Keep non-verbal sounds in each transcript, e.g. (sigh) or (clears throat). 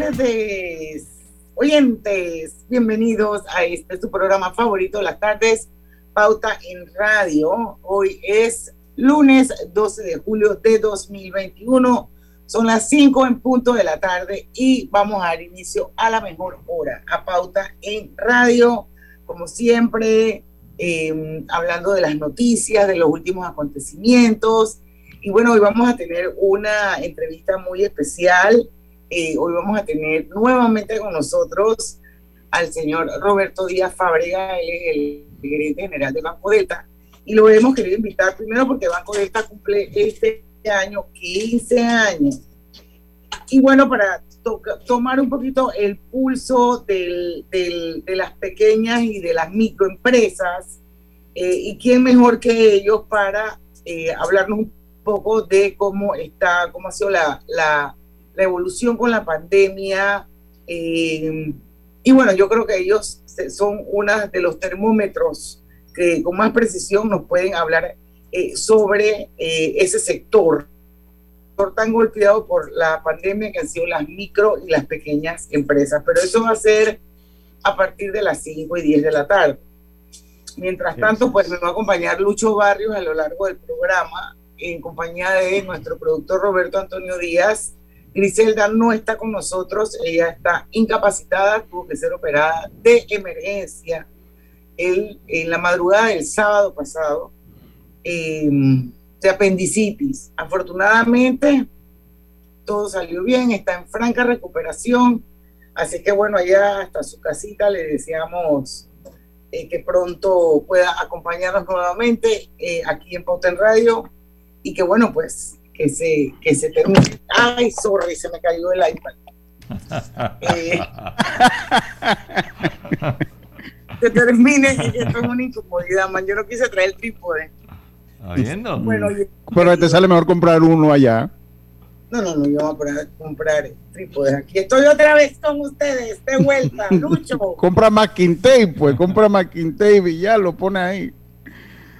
tardes, oyentes. Bienvenidos a este su programa favorito, las tardes, Pauta en Radio. Hoy es lunes 12 de julio de 2021. Son las 5 en punto de la tarde y vamos a dar inicio a la mejor hora, a Pauta en Radio. Como siempre, em, hablando de las noticias, de los últimos acontecimientos. Y bueno, hoy vamos a tener una entrevista muy especial eh, hoy vamos a tener nuevamente con nosotros al señor Roberto Díaz Fábrega, él es el gerente general de Banco Delta, y lo hemos querido invitar primero porque Banco Delta cumple este año 15 años. Y bueno, para tomar un poquito el pulso del, de las pequeñas y de las microempresas, eh, y quién mejor que ellos para eh, hablarnos un poco de cómo está, cómo ha sido la, la la evolución con la pandemia. Eh, y bueno, yo creo que ellos son uno de los termómetros que con más precisión nos pueden hablar eh, sobre eh, ese sector tan golpeado por la pandemia que han sido las micro y las pequeñas empresas. Pero eso va a ser a partir de las 5 y 10 de la tarde. Mientras tanto, pues me va a acompañar Lucho Barrios a lo largo del programa en compañía de nuestro productor Roberto Antonio Díaz Griselda no está con nosotros, ella está incapacitada, tuvo que ser operada de emergencia el, en la madrugada del sábado pasado em, de apendicitis. Afortunadamente, todo salió bien, está en franca recuperación, así que bueno, allá hasta su casita le deseamos eh, que pronto pueda acompañarnos nuevamente eh, aquí en Pauta Radio y que bueno, pues que se, que se termine. Ay, sorry, se me cayó el iPad. (laughs) Eh, se termine esto es una incomodidad, man. Yo no quise traer el trípode. viendo? Bueno, Pero te sale mejor comprar uno allá. No, no, no, yo voy a comprar trípodes aquí. Estoy otra vez con ustedes, de vuelta, (laughs) Lucho. compra masking tape, pues, compra masking tape y ya lo pone ahí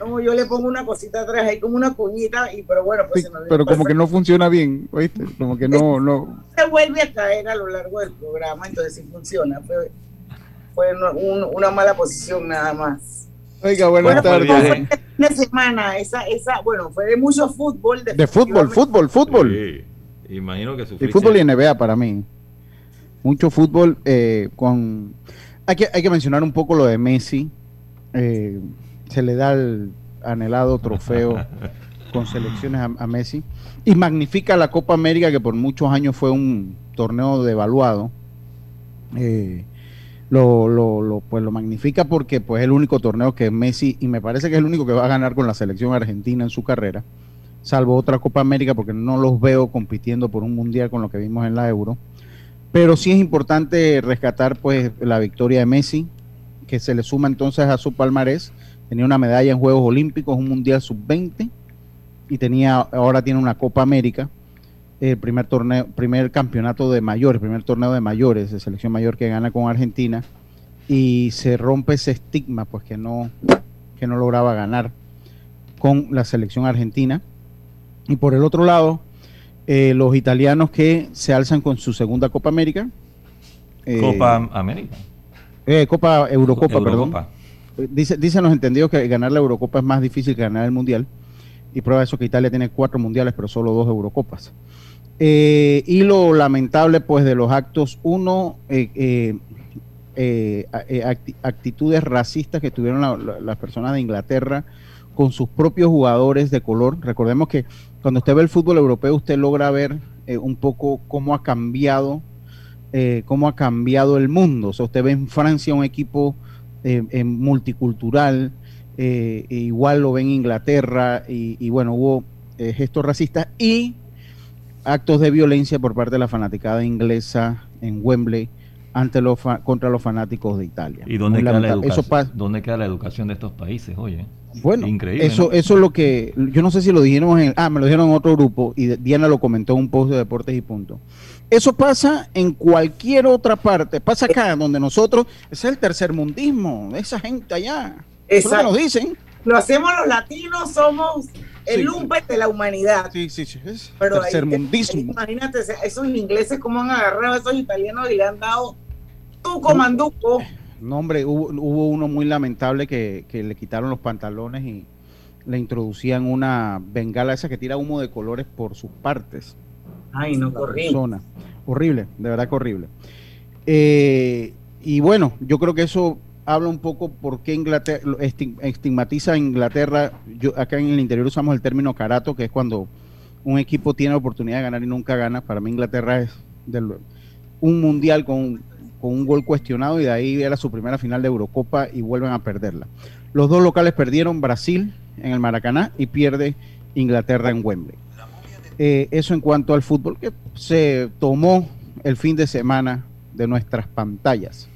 como yo le pongo una cosita atrás ahí como una cuñita y pero bueno pues pero como que no funciona bien ¿oíste? como que no no se vuelve a caer a lo largo del programa entonces sí funciona fue, fue una mala posición nada más Oiga, buenas tardes. Fue una semana, esa, esa, bueno, fue de mucho fútbol. De, fútbol, fútbol, fútbol. Sí, imagino que Y fútbol y NBA para mí. Mucho fútbol eh, con... Hay que, hay que mencionar un poco lo de Messi. Eh, se le da el anhelado trofeo (laughs) con selecciones a, Messi y magnifica la Copa América que por muchos años fue un torneo devaluado. Eh, lo, lo, pues lo magnifica porque pues es el único torneo que Messi y me parece que es el único que va a ganar con la selección argentina en su carrera, salvo otra Copa América porque no los veo compitiendo por un mundial con lo que vimos en la Euro. Pero sí es importante rescatar pues la victoria de Messi, que se le suma entonces a su palmarés tenía una medalla en Juegos Olímpicos, un Mundial Sub-20 y tenía ahora tiene una Copa América, el primer torneo, primer campeonato de mayores, primer torneo de mayores, de selección mayor que gana con Argentina y se rompe ese estigma pues que no que no lograba ganar con la selección argentina. Y por el otro lado, eh, los italianos que se alzan con su segunda Copa América. Copa eh, América. Eh, Copa Eurocopa, perdón Dice, dicen los entendidos que ganar la Eurocopa es más difícil que ganar el Mundial. Y prueba eso que Italia tiene cuatro mundiales, pero solo dos Eurocopas. Eh, y lo lamentable, pues, de los actos, uno, eh, eh, actitudes racistas que tuvieron las personas de Inglaterra con sus propios jugadores de color. Recordemos que cuando usted ve el fútbol europeo, usted logra ver un poco cómo ha cambiado, cómo ha cambiado el mundo. O sea, usted ve en Francia un equipo eh, multicultural, eh, e igual lo ven en Inglaterra, y, bueno, hubo eh, gestos racistas y actos de violencia por parte de la fanaticada inglesa en Wembley ante los contra los fanáticos de Italia. ¿Y dónde queda, la educación, dónde queda la educación de estos países? Oye, bueno, increíble. Eso, eso es lo que, yo no sé si lo dijeron en, ah, me lo dijeron en otro grupo y Diana lo comentó en un post de Deportes y Punto. Eso pasa en cualquier otra parte. Pasa acá, donde nosotros, es el tercer mundismo, esa gente allá. Eso lo nos dicen. Lo hacemos los latinos, somos el lumpen de la humanidad. Sí, sí, sí. Es Pero tercermundismo. imagínate, esos ingleses cómo han agarrado a esos italianos y le han dado tu comanduco. No, hombre, hubo, hubo uno muy lamentable que, que le quitaron los pantalones y le introducían una bengala esa que tira humo de colores por sus partes. Ay, no, horrible. Horrible, de verdad que horrible. Eh, y bueno, yo creo que eso habla un poco por qué Inglaterra estigmatiza a Inglaterra. Yo, acá en el interior usamos el término carato, que es cuando un equipo tiene la oportunidad de ganar y nunca gana. Para mí Inglaterra es un mundial con, con, un gol cuestionado y de ahí era su primera final de Eurocopa y vuelven a perderla. Los dos locales perdieron, Brasil en el Maracaná y pierde Inglaterra en Wembley. Eh, eso en cuanto al fútbol que se tomó el fin de semana de nuestras pantallas.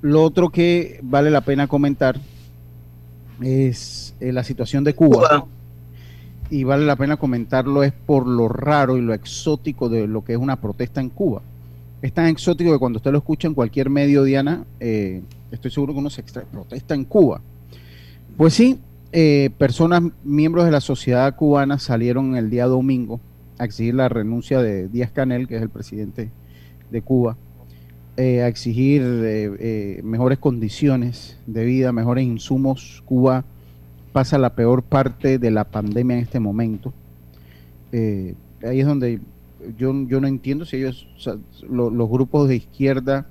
Lo otro que vale la pena comentar es eh, la situación de Cuba. Y vale la pena comentarlo es por lo raro y lo exótico de lo que es una protesta en Cuba. Es tan exótico que cuando usted lo escucha en cualquier medio, Diana, eh, estoy seguro que uno se extrae. Protesta en Cuba. Pues sí, eh, personas, miembros de la sociedad cubana, salieron el día domingo a exigir la renuncia de Díaz Canel, que es el presidente de Cuba, eh, a exigir eh, mejores condiciones de vida, mejores insumos. Cuba pasa la peor parte de la pandemia en este momento. ahí es donde yo, yo no entiendo si ellos, los grupos de izquierda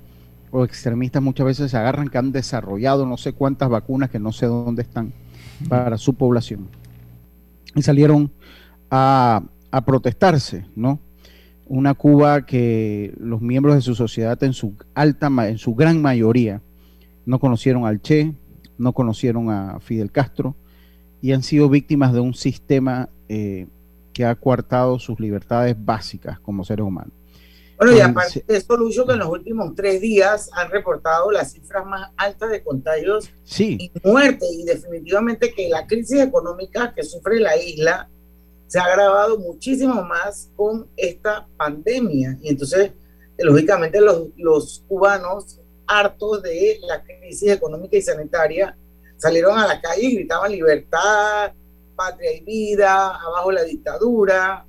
o extremistas muchas veces se agarran que han desarrollado no sé cuántas vacunas que no sé dónde están para su población. Y salieron a, protestarse, ¿no? Una Cuba que los miembros de su sociedad en su alta, en su gran mayoría, no conocieron al Che, no conocieron a Fidel Castro y han sido víctimas de un sistema eh, que ha coartado sus libertades básicas como seres humanos. Bueno, y aparte de esto, Lucho, que en los últimos tres días han reportado las cifras más altas de contagios y muertes, y definitivamente que la crisis económica que sufre la isla se ha agravado muchísimo más con esta pandemia. Y entonces, lógicamente, los, los cubanos, hartos de la crisis económica y sanitaria, salieron a la calle y gritaban libertad, patria y vida, abajo la dictadura,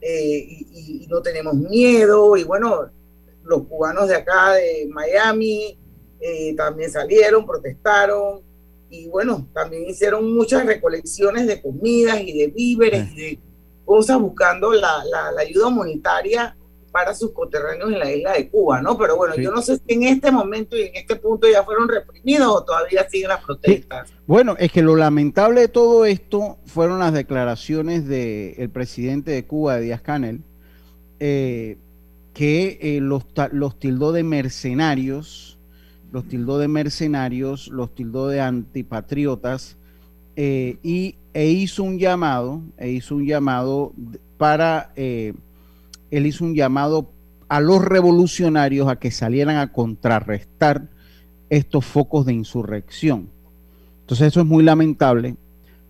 eh, y, no tenemos miedo. Y bueno, los cubanos de acá de Miami eh, también salieron, protestaron y bueno, también hicieron muchas recolecciones de comidas y de víveres y de cosas buscando la, la, la ayuda humanitaria para sus coterráneos en la isla de Cuba, ¿no? Pero bueno, yo no sé si en este momento y en este punto ya fueron reprimidos o todavía siguen las protestas. Bueno, es que lo lamentable de todo esto fueron las declaraciones del presidente de Cuba, Díaz Canel, eh, que eh, los, los tildó de mercenarios, los tildó de mercenarios, los tildó de antipatriotas eh, y, e hizo un llamado, e hizo un llamado para él hizo un llamado a los revolucionarios a que salieran a contrarrestar estos focos de insurrección. Entonces eso es muy lamentable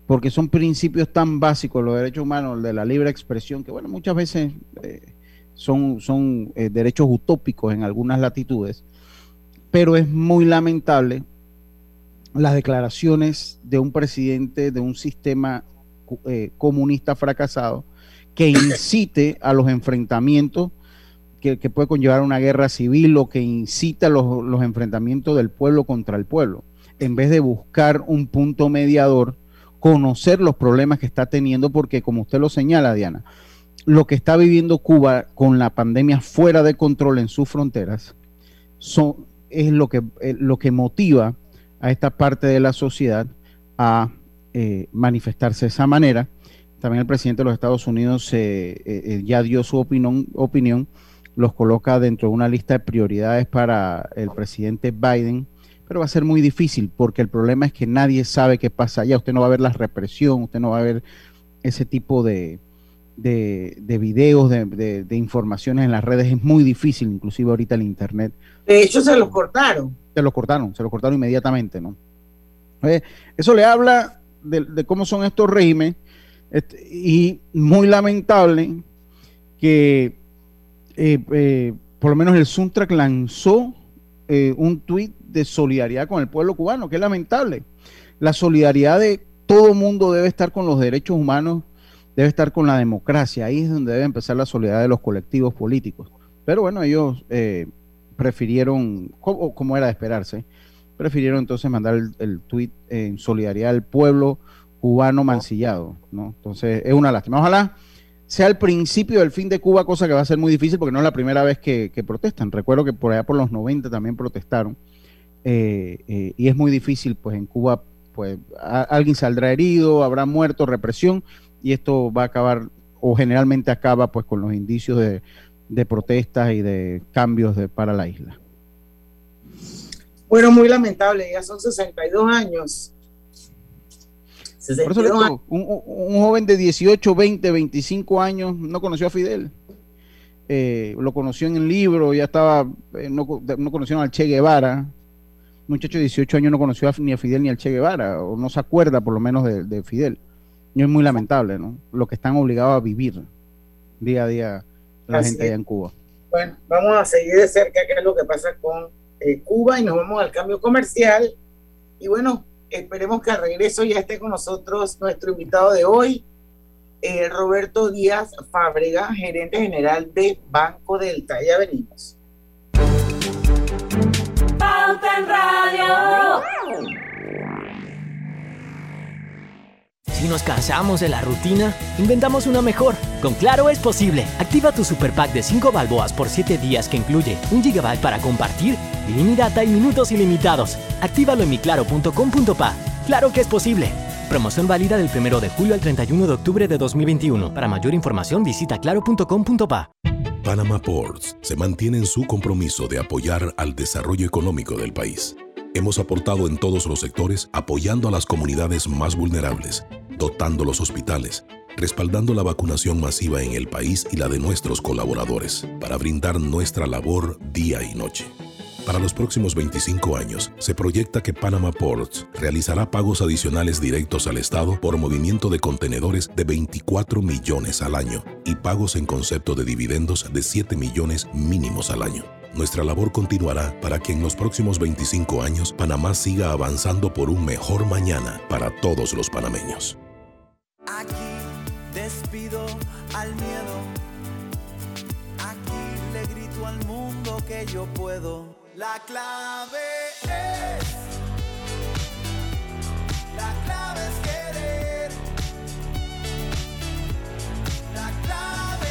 porque son principios tan básicos los derechos humanos, de la libre expresión, que bueno, muchas veces eh, son, son eh, derechos utópicos en algunas latitudes, pero es muy lamentable las declaraciones de un presidente de un sistema eh, comunista fracasado que incite a los enfrentamientos que, puede conllevar una guerra civil o que incita a los, enfrentamientos del pueblo contra el pueblo, en vez de buscar un punto mediador, conocer los problemas que está teniendo, porque como usted lo señala, Diana, lo que está viviendo Cuba con la pandemia fuera de control en sus fronteras son, es lo que, eh, lo que motiva a esta parte de la sociedad a eh, manifestarse de esa manera también el presidente de los Estados Unidos eh, eh, ya dio su opinión, opinión, los coloca dentro de una lista de prioridades para el presidente Biden, pero va a ser muy difícil porque el problema es que nadie sabe qué pasa allá. Usted no va a ver la represión, usted no va a ver ese tipo de, de, videos, de, informaciones en las redes. Es muy difícil, inclusive ahorita el Internet. De hecho, se los cortaron. Se los cortaron, se los cortaron inmediatamente, ¿no? Eh, eso le habla de cómo son estos regímenes este, y muy lamentable que eh, eh, por lo menos el Suntrack lanzó eh, un tuit de solidaridad con el pueblo cubano, que es lamentable. La solidaridad de todo mundo debe estar con los derechos humanos, debe estar con la democracia. Ahí es donde debe empezar la solidaridad de los colectivos políticos. Pero bueno, ellos prefirieron, como, era de esperarse, prefirieron entonces mandar el, el tuit en solidaridad al pueblo cubano mancillado, ¿no? Entonces es una lástima. Ojalá sea el principio del fin de Cuba, cosa que va a ser muy difícil porque no es la primera vez que, protestan. Recuerdo que por allá por los 90 también protestaron. Eh, eh, y es muy difícil, pues en Cuba, pues alguien saldrá herido, habrá muerto, represión, y esto va a acabar, o generalmente acaba, pues con los indicios de, protestas y de cambios de, para la isla. Bueno, muy lamentable, ya son 62 años por eso un, joven de 18, 20, 25 años no conoció a Fidel. Eh, lo conoció en el libro, ya estaba, eh, no, no conocieron al Che Guevara. Un muchacho de 18 años no conoció ni a Fidel ni al Che Guevara, o no se acuerda por lo menos de, Fidel. Y es muy lamentable, ¿no? Lo que están obligados a vivir día a día la gente allá en Cuba. Bueno, vamos a seguir de cerca qué es lo que pasa con eh, Cuba y nos vamos al cambio comercial. Y bueno, Esperemos que al regreso ya esté con nosotros nuestro invitado de hoy, eh, Roberto Díaz Fábrega, gerente general de Banco Delta. Ya venimos. Pauta en Radio. Si nos cansamos de la rutina, inventamos una mejor. Con Claro es posible. Activa tu super pack de 5 balboas por 7 días que incluye un gigabyte para compartir, ilimitada y minutos ilimitados. Actívalo en miclaro.com.pa. Claro que es posible. Promoción válida del 1 de julio al 31 de octubre de 2021. Para mayor información visita claro.com.pa. Panama Ports se mantiene en su compromiso de apoyar al desarrollo económico del país. Hemos aportado en todos los sectores apoyando a las comunidades más vulnerables dotando los hospitales, respaldando la vacunación masiva en el país y la de nuestros colaboradores, para brindar nuestra labor día y noche. Para los próximos 25 años, se proyecta que Panama Ports realizará pagos adicionales directos al Estado por movimiento de contenedores de 24 millones al año y pagos en concepto de dividendos de 7 millones mínimos al año. Nuestra labor continuará para que en los próximos 25 años Panamá siga avanzando por un mejor mañana para todos los panameños. Aquí despido al miedo. Aquí le grito al mundo que yo puedo. La clave es. La clave es querer. La clave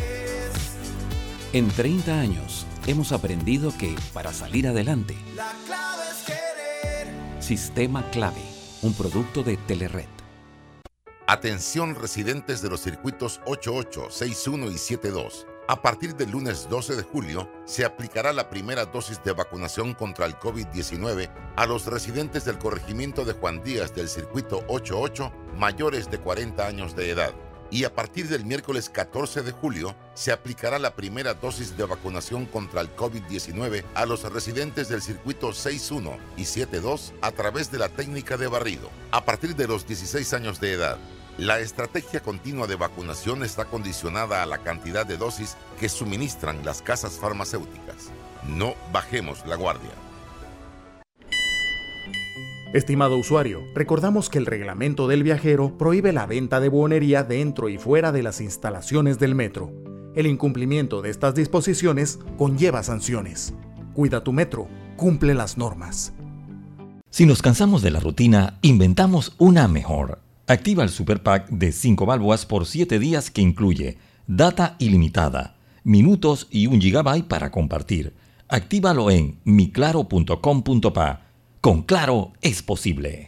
es. En 30 años hemos aprendido que para salir adelante. La clave es querer. Sistema Clave, un producto de Telered. Atención residentes de los circuitos 88, 61 y 72. A partir del lunes 12 de julio se aplicará la primera dosis de vacunación contra el COVID-19 a los residentes del corregimiento de Juan Díaz del circuito 88 mayores de 40 años de edad. Y a partir del miércoles 14 de julio se aplicará la primera dosis de vacunación contra el COVID-19 a los residentes del circuito 61 y 72 a través de la técnica de barrido, a partir de los 16 años de edad. La estrategia continua de vacunación está condicionada a la cantidad de dosis que suministran las casas farmacéuticas. No bajemos la guardia. Estimado usuario, recordamos que el reglamento del viajero prohíbe la venta de buonería dentro y fuera de las instalaciones del metro. El incumplimiento de estas disposiciones conlleva sanciones. Cuida tu metro, cumple las normas. Si nos cansamos de la rutina, inventamos una mejor. Activa el Super Pack de 5 balboas por 7 días que incluye data ilimitada, minutos y un gigabyte para compartir. Actívalo en miclaro.com.pa. Con Claro es posible.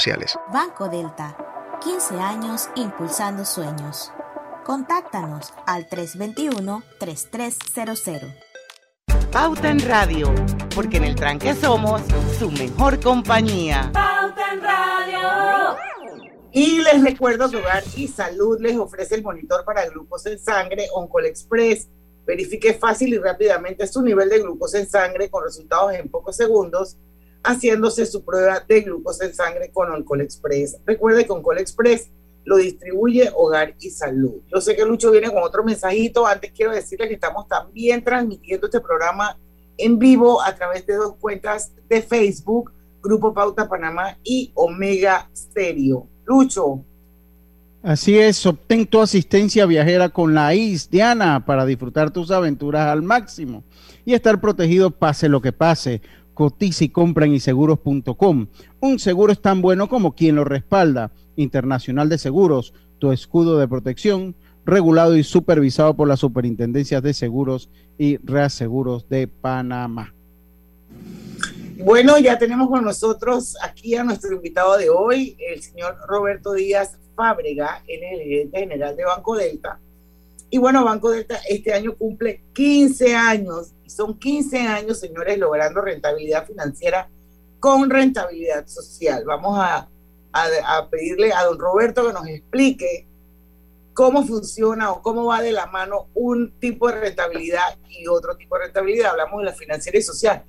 Banco Delta, 15 años impulsando sueños. Contáctanos al 321-3300. Pauta en Radio, porque en el tranque somos su mejor compañía. Pauta en Radio. Y les recuerdo que Hogar y Salud les ofrece el monitor para glucosa en sangre Oncol Express. Verifique fácil y rápidamente su nivel de glucosa en sangre con resultados en pocos segundos, haciéndose su prueba de glucosa en sangre con Oncol Express. Recuerde que Oncol Express lo distribuye Hogar y Salud. Yo sé que Lucho viene con otro mensajito. Antes quiero decirle que estamos también transmitiendo este programa en vivo a través de dos cuentas de Facebook, Grupo Pauta Panamá y Omega Stereo. Lucho. Así es, obtén tu asistencia viajera con la IS, Diana, para disfrutar tus aventuras al máximo y estar protegido pase lo que pase. Cotiza compra. Un seguro es tan bueno como quien lo respalda. Internacional de Seguros, tu escudo de protección, regulado y supervisado por las superintendencias de seguros y reaseguros de Panamá. Bueno, ya tenemos con nosotros aquí a nuestro invitado de hoy, el señor Roberto Díaz Fábrega, él es el gerente general de Banco Delta. Y bueno, Banco Delta este año cumple 15 años, y son 15 años, señores, logrando rentabilidad financiera con rentabilidad social. Vamos a, a pedirle a don Roberto que nos explique cómo funciona o cómo va de la mano un tipo de rentabilidad y otro tipo de rentabilidad. Hablamos de la financiera y social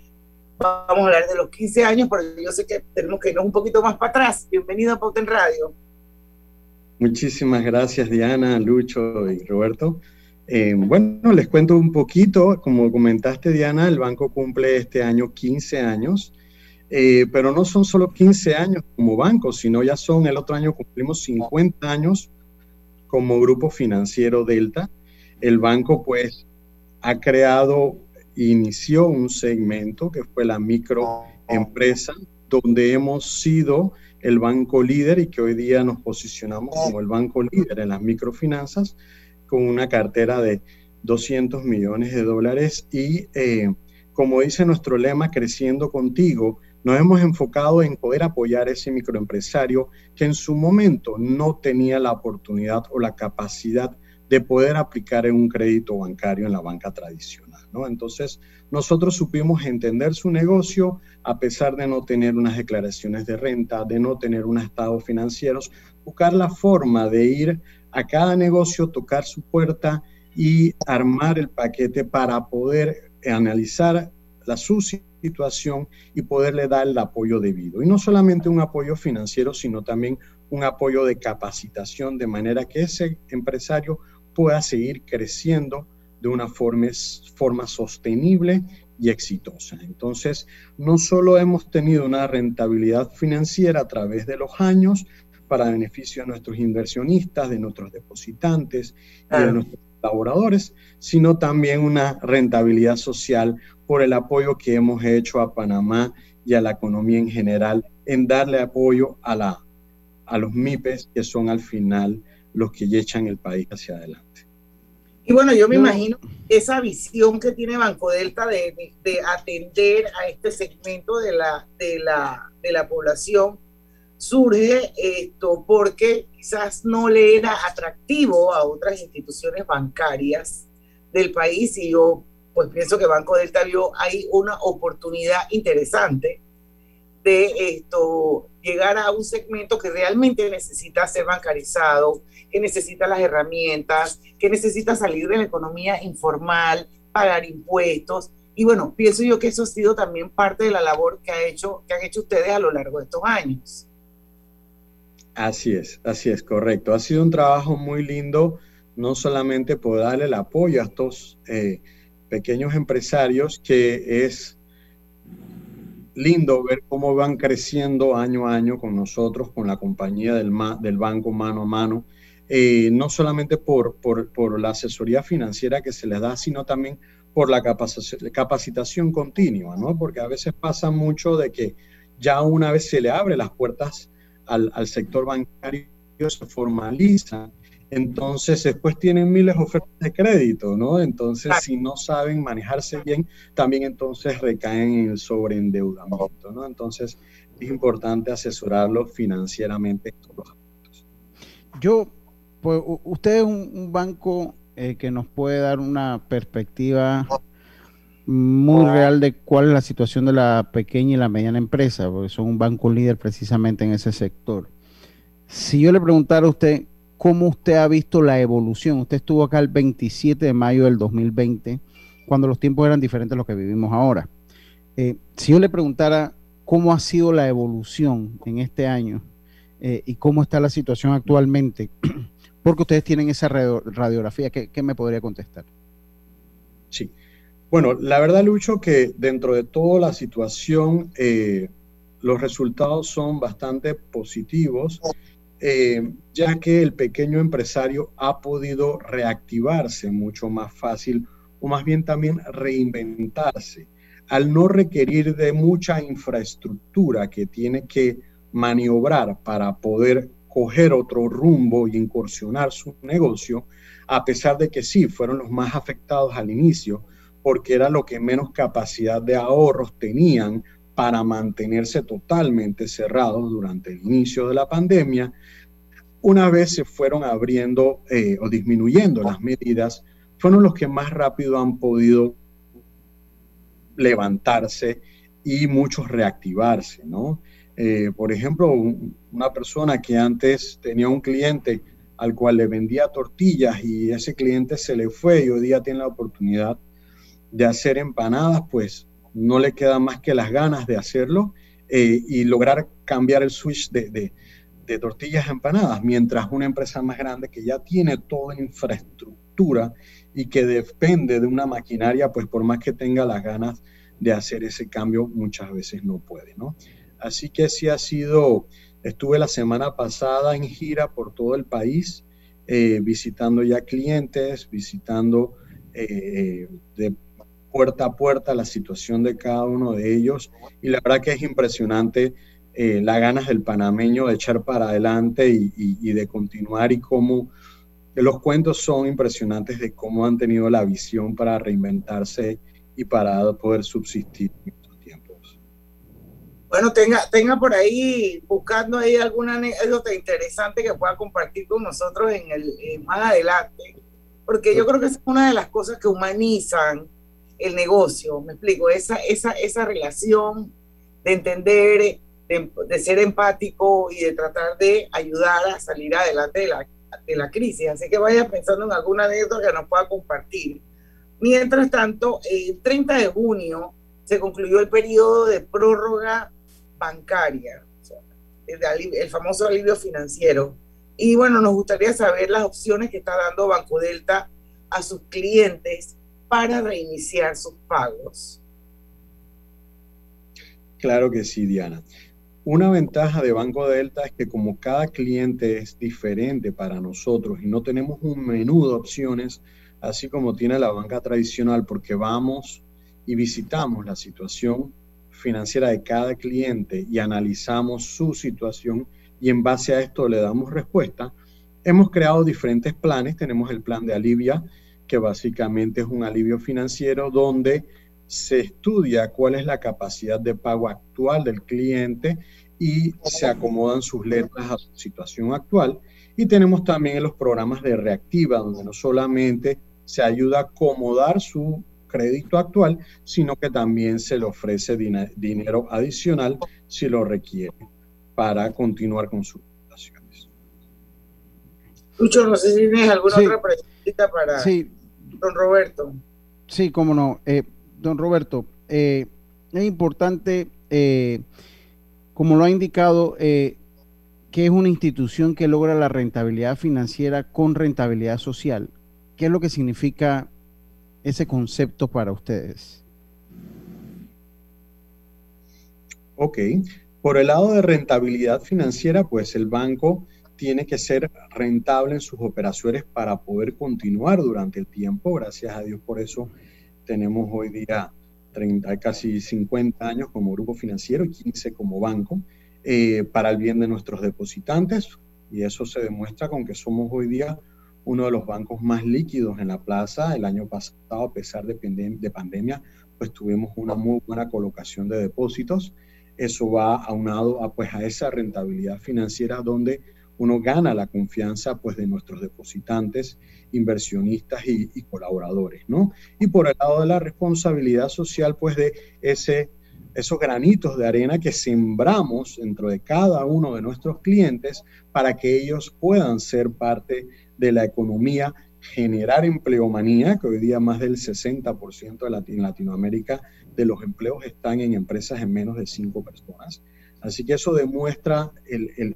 vamos a hablar de los 15 años, pero yo sé que tenemos que irnos un poquito más para atrás. Bienvenido a Pauten Radio. Muchísimas gracias Diana, Lucho y Roberto. Eh, bueno, les cuento un poquito, como comentaste Diana, el banco cumple este año 15 años, eh, pero no son solo 15 años como banco, sino ya son, el otro año cumplimos 50 años como grupo financiero Delta. El banco pues ha creado inició un segmento que fue la microempresa, donde hemos sido el banco líder y que hoy día nos posicionamos como el banco líder en las microfinanzas con una cartera de 200 millones de dólares y eh, como dice nuestro lema, creciendo contigo, nos hemos enfocado en poder apoyar a ese microempresario que en su momento no tenía la oportunidad o la capacidad de poder aplicar en un crédito bancario en la banca tradicional. Entonces, nosotros supimos entender su negocio a pesar de no tener unas declaraciones de renta, de no tener unos estados financieros, buscar la forma de ir a cada negocio, tocar su puerta y armar el paquete para poder analizar la su situación y poderle dar el apoyo debido. Y no solamente un apoyo financiero, sino también un apoyo de capacitación, de manera que ese empresario pueda seguir creciendo de una forma, forma sostenible y exitosa. Entonces, no solo hemos tenido una rentabilidad financiera a través de los años para beneficio de nuestros inversionistas, de nuestros depositantes y de nuestros colaboradores, sino también una rentabilidad social por el apoyo que hemos hecho a Panamá y a la economía en general en darle apoyo a, la, a los MIPES, que son al final los que echan el país hacia adelante. Y bueno, yo me imagino esa visión que tiene Banco Delta de, atender a este segmento de la, de la, de la población surge esto porque quizás no le era atractivo a otras instituciones bancarias del país y yo pues pienso que Banco Delta vio ahí una oportunidad interesante de esto llegar a un segmento que realmente necesita ser bancarizado, que necesita las herramientas, que necesita salir de la economía informal, pagar impuestos. Y bueno, pienso yo que eso ha sido también parte de la labor que, ha hecho, que han hecho ustedes a lo largo de estos años. Así es, así es, correcto. Ha sido un trabajo muy lindo, no solamente por darle el apoyo a estos eh, pequeños empresarios, que es lindo ver cómo van creciendo año a año con nosotros, con la compañía del, del banco mano a mano, eh, no solamente por, por, la asesoría financiera que se les da, sino también por la capacitación continua, ¿no? Porque a veces pasa mucho de que ya una vez se le abre las puertas al, al sector bancario, se formaliza entonces después tienen miles de ofertas de crédito, ¿no? Entonces si no saben manejarse bien, también entonces recaen en el sobreendeudamiento, ¿no? Entonces es importante asesorarlo financieramente en todos los aspectos. Yo, pues usted es un, banco eh, que nos puede dar una perspectiva muy real de cuál es la situación de la pequeña y la mediana empresa, porque son un banco líder precisamente en ese sector. Si yo le preguntara a usted cómo usted ha visto la evolución, usted estuvo acá el 27 de mayo del 2020, cuando los tiempos eran diferentes a los que vivimos ahora. Eh, si yo le preguntara cómo ha sido la evolución en este año eh, y cómo está la situación actualmente, (clears throat) porque ustedes tienen esa radiografía, ¿qué, me podría contestar? Sí. Bueno, la verdad, Lucho, que dentro de toda la situación, eh, los resultados son bastante positivos, eh, ya que el pequeño empresario ha podido reactivarse mucho más fácil o más bien también reinventarse, al no requerir de mucha infraestructura que tiene que maniobrar para poder coger otro rumbo y incursionar su negocio, a pesar de que sí, fueron los más afectados al inicio, porque era lo que menos capacidad de ahorros tenían para mantenerse totalmente cerrados durante el inicio de la pandemia. Una vez se fueron abriendo eh, o disminuyendo las medidas, fueron los que más rápido han podido levantarse y muchos reactivarse, ¿no? Eh, por ejemplo, una persona que antes tenía un cliente al cual le vendía tortillas y ese cliente se le fue y hoy día tiene la oportunidad de hacer empanadas, pues no le queda más que las ganas de hacerlo eh, y lograr cambiar el switch de, de, tortillas a empanadas, mientras una empresa más grande que ya tiene toda infraestructura y que depende de una maquinaria, pues por más que tenga las ganas de hacer ese cambio, muchas veces no puede, ¿no? Así que sí ha sido, estuve la semana pasada en gira por todo el país, eh, visitando ya clientes, visitando eh, de puerta a puerta la situación de cada uno de ellos y la verdad que es impresionante eh, las ganas del panameño de echar para adelante y, de continuar y cómo los cuentos son impresionantes de cómo han tenido la visión para reinventarse y para poder subsistir en estos tiempos. Bueno, tenga, tenga por ahí, buscando ahí alguna anécdota interesante que pueda compartir con nosotros en el eh, más adelante, porque yo creo que es una de las cosas que humanizan el negocio, me explico, esa, esa, esa relación de entender, de, ser empático y de tratar de ayudar a salir adelante de la, de la crisis. Así que vaya pensando en alguna anécdota que nos pueda compartir. Mientras tanto, el 30 de junio se concluyó el periodo de prórroga bancaria, el, el famoso alivio financiero. Y bueno, nos gustaría saber las opciones que está dando Banco Delta a sus clientes para reiniciar sus pagos. Claro que sí, Diana. Una ventaja de Banco Delta es que como cada cliente es diferente para nosotros y no tenemos un menú de opciones, así como tiene la banca tradicional, porque vamos y visitamos la situación financiera de cada cliente y analizamos su situación y en base a esto le damos respuesta, hemos creado diferentes planes. Tenemos el plan de Alivia, que básicamente es un alivio financiero donde se estudia cuál es la capacidad de pago actual del cliente y se acomodan sus letras a su situación actual. Y tenemos también los programas de reactiva, donde no solamente se ayuda a acomodar su crédito actual, sino que también se le ofrece dinero adicional si lo requiere para continuar con sus operaciones. Lucho, no sé si tienes alguna otra pregunta para... Sí, don Roberto. Sí, cómo no. Eh, don Roberto, eh, es importante, eh, como lo ha indicado, que es una institución que logra la rentabilidad financiera con rentabilidad social. ¿Qué es lo que significa ese concepto para ustedes? Ok, por el lado de rentabilidad financiera, pues el banco tiene que ser rentable en sus operaciones para poder continuar durante el tiempo. Gracias a Dios por eso tenemos hoy día 30, casi 50 años como grupo financiero y 15 como banco eh, para el bien de nuestros depositantes y eso se demuestra con que somos hoy día uno de los bancos más líquidos en la plaza. El año pasado, a pesar de, de pandemia, pues tuvimos una muy buena colocación de depósitos. Eso va aunado a, pues, a esa rentabilidad financiera donde uno gana la confianza pues de nuestros depositantes, inversionistas y, colaboradores, ¿no? Y por el lado de la responsabilidad social pues de ese esos granitos de arena que sembramos dentro de cada uno de nuestros clientes para que ellos puedan ser parte de la economía, generar empleomanía, que hoy día más del 60% de en Latinoamérica de los empleos están en empresas en menos de cinco personas. Así que eso demuestra el,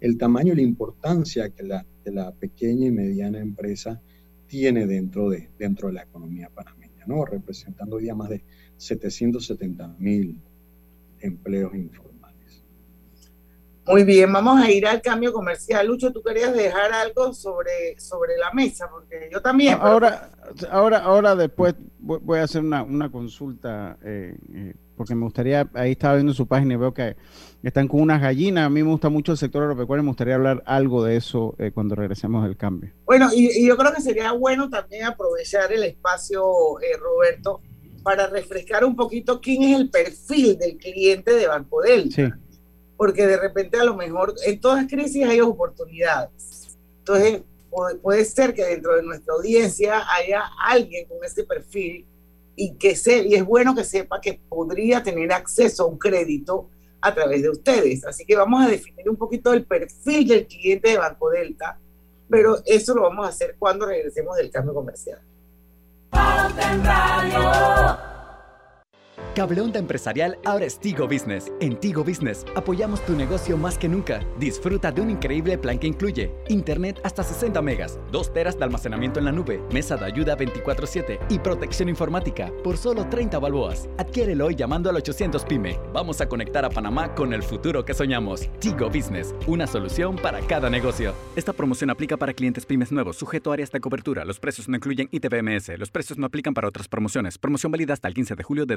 el, tamaño y la importancia que la, la, pequeña y mediana empresa tiene dentro de, dentro de la economía panameña, ¿no? representando hoy día más de 770 mil empleos informales. Muy bien, vamos a ir al cambio comercial. Lucho, tú querías dejar algo sobre, sobre la mesa, porque yo también. Ahora, ahora, ahora después voy a hacer una, una consulta, eh, eh, porque me gustaría, ahí estaba viendo su página y veo que están con unas gallinas. A mí me gusta mucho el sector agropecuario, me gustaría hablar algo de eso eh, cuando regresemos del cambio. Bueno, y, yo creo que sería bueno también aprovechar el espacio, Roberto, para refrescar un poquito quién es el perfil del cliente de Banco Delta. Porque de repente a lo mejor en todas crisis hay oportunidades. Entonces, puede, ser que dentro de nuestra audiencia haya alguien con ese perfil y que se, y es bueno que sepa que podría tener acceso a un crédito a través de ustedes. Así que vamos a definir un poquito el perfil del cliente de Banco Delta, pero eso lo vamos a hacer cuando regresemos del cambio comercial. Cable Onda Empresarial ahora es Tigo Business. En Tigo Business apoyamos tu negocio más que nunca. Disfruta de un increíble plan que incluye Internet hasta 60 megas, 2 teras de almacenamiento en la nube, mesa de ayuda 24/7 y protección informática por solo 30 balboas. Adquiérelo hoy llamando al 800 PYME. Vamos a conectar a Panamá con el futuro que soñamos. Tigo Business, una solución para cada negocio. Esta promoción aplica para clientes pymes nuevos, sujeto a áreas de cobertura. Los precios no incluyen ITBMS. Los precios no aplican para otras promociones. Promoción válida hasta el 15 de julio de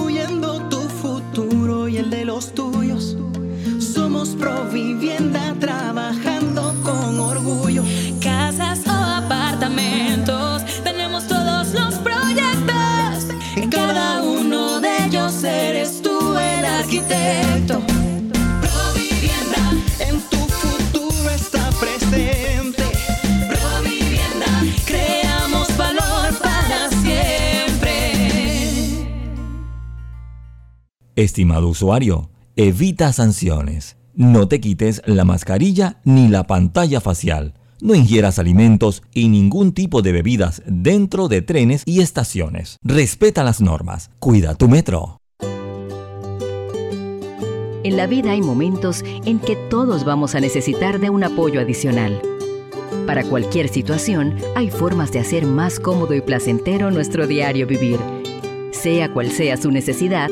Estimado usuario, evita sanciones. No te quites la mascarilla ni la pantalla facial. No ingieras alimentos y ningún tipo de bebidas dentro de trenes y estaciones. Respeta las normas. Cuida tu metro. En la vida hay momentos en que todos vamos a necesitar de un apoyo adicional. Para cualquier situación, hay formas de hacer más cómodo y placentero nuestro diario vivir. Sea cual sea su necesidad,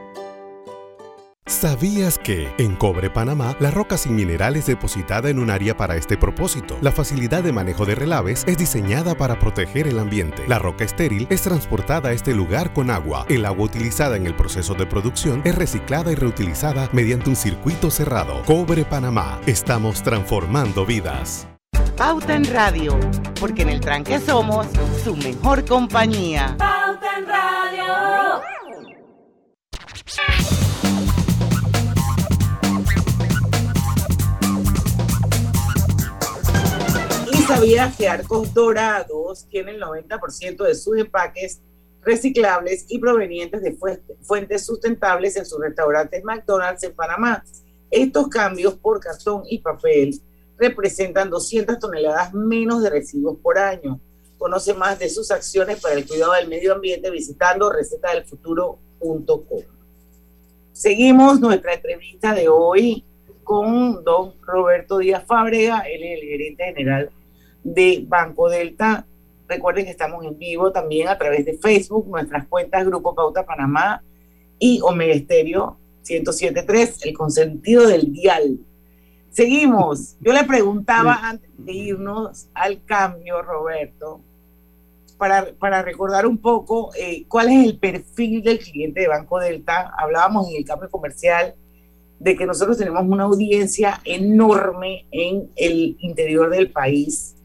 ¿Sabías que en Cobre Panamá la roca sin mineral es depositada en un área para este propósito? La facilidad de manejo de relaves es diseñada para proteger el ambiente. La roca estéril es transportada a este lugar con agua. El agua utilizada en el proceso de producción es reciclada y reutilizada mediante un circuito cerrado. Cobre Panamá. Estamos transformando vidas. Pauta en Radio, porque en el tranque somos su mejor compañía. Pauta en Radio. Sabía que Arcos Dorados tiene el 90% de sus empaques reciclables y provenientes de fuentes sustentables en sus restaurantes McDonald's en Panamá. Estos cambios por cartón y papel representan 200 toneladas menos de residuos por año. Conoce más de sus acciones para el cuidado del medio ambiente visitando recetadelfuturo.com. Seguimos nuestra entrevista de hoy con don Roberto Díaz Fábrega, él es el gerente general de Banco Delta. Recuerden que estamos en vivo también a través de Facebook, nuestras cuentas Grupo Pauta Panamá y Omega Estéreo 1073, el consentido del dial. Seguimos. Yo le preguntaba antes de irnos al cambio, Roberto, para, para recordar un poco eh, cuál es el perfil del cliente de Banco Delta. Hablábamos en el cambio comercial de que nosotros tenemos una audiencia enorme en el interior del país.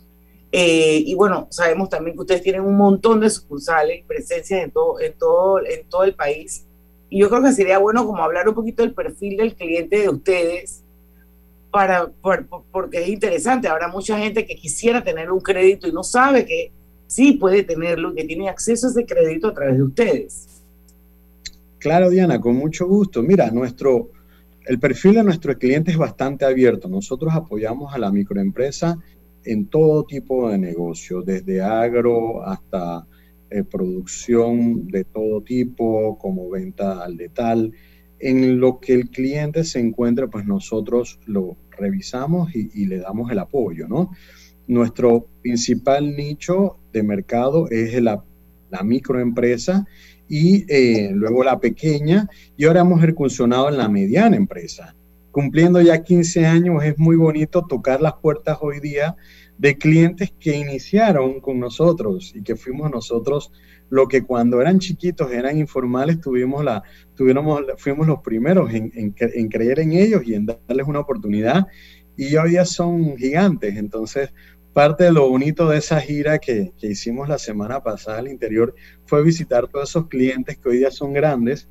Eh, y bueno, sabemos también que ustedes tienen un montón de sucursales, presencias en todo, en todo, en todo el país. Y yo creo que sería bueno como hablar un poquito del perfil del cliente de ustedes, para, porque es interesante. Habrá mucha gente que quisiera tener un crédito y no sabe que sí puede tenerlo y que tiene acceso a ese crédito a través de ustedes. Claro, Diana, con mucho gusto. Mira, nuestro, el perfil de nuestro cliente es bastante abierto. Nosotros apoyamos a la microempresa en todo tipo de negocio, desde agro hasta eh, producción de todo tipo, como venta al detal. En lo que el cliente se encuentre, pues nosotros lo revisamos y, le damos el apoyo, ¿no? Nuestro principal nicho de mercado es la, la microempresa y eh, luego la pequeña y ahora hemos incursionado en la mediana empresa. Cumpliendo ya 15 años es muy bonito tocar las puertas hoy día de clientes que iniciaron con nosotros y que fuimos nosotros lo que cuando eran chiquitos eran informales, tuvimos la, tuvimos, fuimos los primeros en, en, creer en ellos y en darles una oportunidad y hoy día son gigantes. Entonces, parte de lo bonito de esa gira que, que, hicimos la semana pasada al interior fue visitar todos esos clientes que hoy día son grandes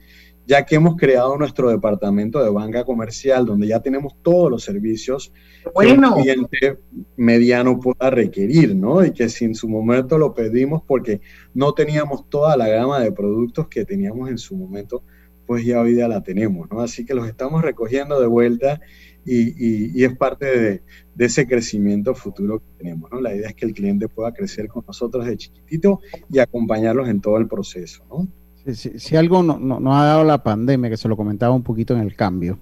ya que hemos creado nuestro departamento de banca comercial, donde ya tenemos todos los servicios que un cliente mediano pueda requerir, ¿no? Y que si en su momento lo pedimos porque no teníamos toda la gama de productos que teníamos en su momento, pues ya hoy día la tenemos, ¿no? Así que los estamos recogiendo de vuelta y, es parte de, de, ese crecimiento futuro que tenemos, ¿no? La idea es que el cliente pueda crecer con nosotros de chiquitito y acompañarlos en todo el proceso, ¿no? Si, algo nos no, ha dado la pandemia, que se lo comentaba un poquito en el cambio,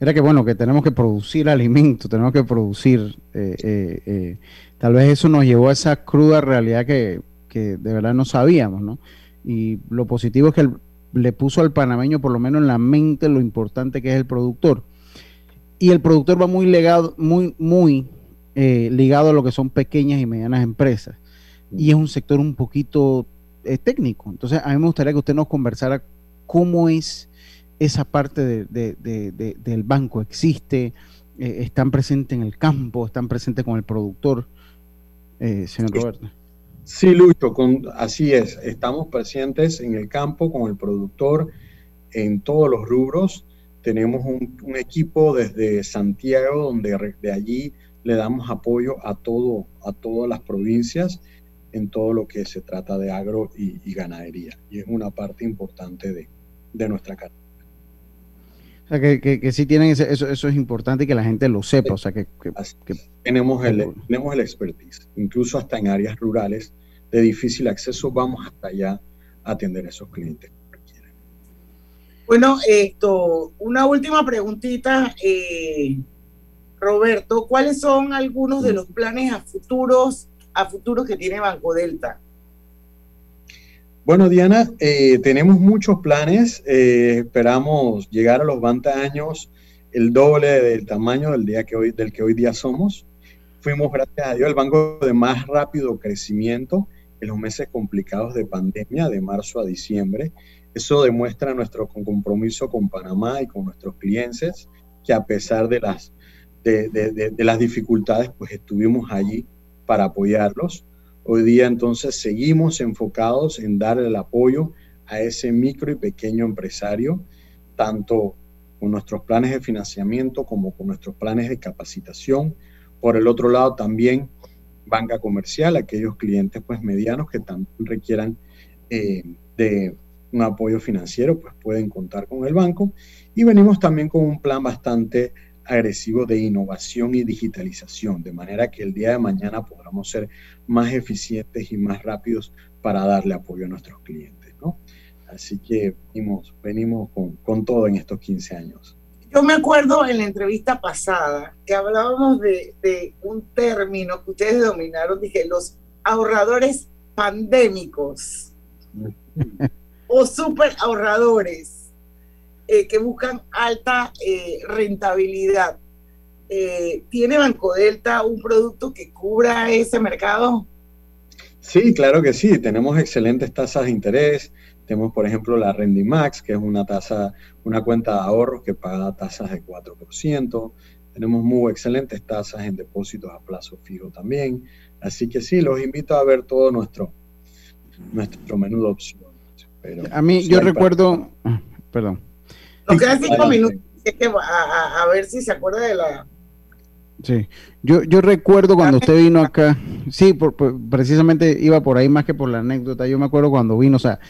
era que bueno, que tenemos que producir alimentos, tenemos que producir, eh, eh, eh, tal vez eso nos llevó a esa cruda realidad que, de verdad no sabíamos, ¿no? Y lo positivo es que le puso al panameño por lo menos en la mente lo importante que es el productor. Y el productor va muy legado, muy, muy ligado a lo que son pequeñas y medianas empresas. Y es un sector un poquito técnico. Entonces, a mí me gustaría que usted nos conversara cómo es esa parte del banco. ¿Existe? Eh, ¿Están presentes en el campo? ¿Están presentes con el productor? Eh, señor Roberto. Sí, Lucho, con, así es. Estamos presentes en el campo con el productor en todos los rubros. Tenemos un, un equipo desde Santiago donde de allí le damos apoyo a todo a todas las provincias en todo lo que se trata de agro y, ganadería. Y es una parte importante de, de nuestra carrera. O sea, que, que, sí tienen eso, eso es importante y que la gente lo sepa. O sea, que, tenemos, el, tenemos el expertise, incluso hasta en áreas rurales de difícil acceso, vamos hasta allá a atender a esos clientes. Bueno, esto, una última preguntita, eh, Roberto, ¿cuáles son algunos de los planes a futuros a futuro que tiene Banco Delta? Bueno, Diana, eh, tenemos muchos planes. Eh, esperamos llegar a los 20 años el doble del tamaño del, día que hoy, del que hoy día somos. Fuimos, gracias a Dios, el banco de más rápido crecimiento en los meses complicados de pandemia, de marzo a diciembre. Eso demuestra nuestro compromiso con Panamá y con nuestros clientes, que a pesar de las, de, de las dificultades, pues estuvimos allí para apoyarlos. Hoy día entonces seguimos enfocados en dar el apoyo a ese micro y pequeño empresario, tanto con nuestros planes de financiamiento como con nuestros planes de capacitación. Por el otro lado también banca comercial, aquellos clientes pues medianos que también requieran eh, de un apoyo financiero, pues pueden contar con el banco. Y venimos también con un plan bastante agresivo de innovación y digitalización, de manera que el día de mañana podamos ser más eficientes y más rápidos para darle apoyo a nuestros clientes. ¿no? Así que venimos, venimos con, con todo en estos 15 años. Yo me acuerdo en la entrevista pasada que hablábamos de, de un término que ustedes dominaron, dije, los ahorradores pandémicos o super ahorradores eh, que buscan alta eh, rentabilidad. Eh, ¿Tiene Banco Delta un producto que cubra ese mercado? Sí, claro que sí. Tenemos excelentes tasas de interés. Tenemos, por ejemplo, la Rendimax, que es una tasa, una cuenta de ahorros que paga tasas de 4%. Tenemos muy excelentes tasas en depósitos a plazo fijo también. Así que sí, los invito a ver todo nuestro, nuestro menú de opciones. a mí, yo recuerdo, ah, perdón. Nos quedan cinco minutos, a, ver si se acuerda de la... Sí, yo, yo recuerdo cuando usted vino acá, sí, precisamente iba por ahí más que por la anécdota, yo me acuerdo cuando vino, o sea,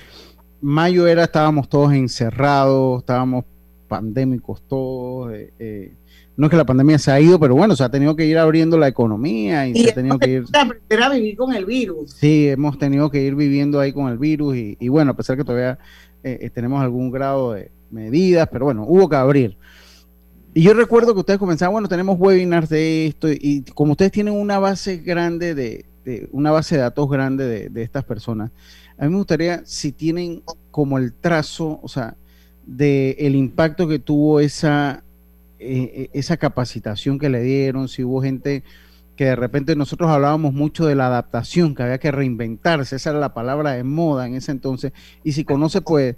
mayo era, estábamos todos encerrados, estábamos pandémicos todos, eh, eh, no es que la pandemia se ha ido, pero bueno, se ha tenido que ir abriendo la economía y, se ha tenido que ir... aprender a vivir con el virus. Sí, hemos tenido que ir viviendo ahí con el virus y, bueno, a pesar que todavía eh, eh, tenemos algún grado de medidas, pero bueno, hubo que abrir. Y yo recuerdo que ustedes comenzaban, bueno, tenemos webinars de esto y como ustedes tienen una base grande de, una base de datos grande de, estas personas, a mí me gustaría si tienen como el trazo, o sea, de el impacto que tuvo esa eh, eh, esa capacitación que le dieron, si hubo gente que de repente nosotros hablábamos mucho de la adaptación, que había que reinventarse, esa era la palabra de moda en ese entonces, y si conoce, pues,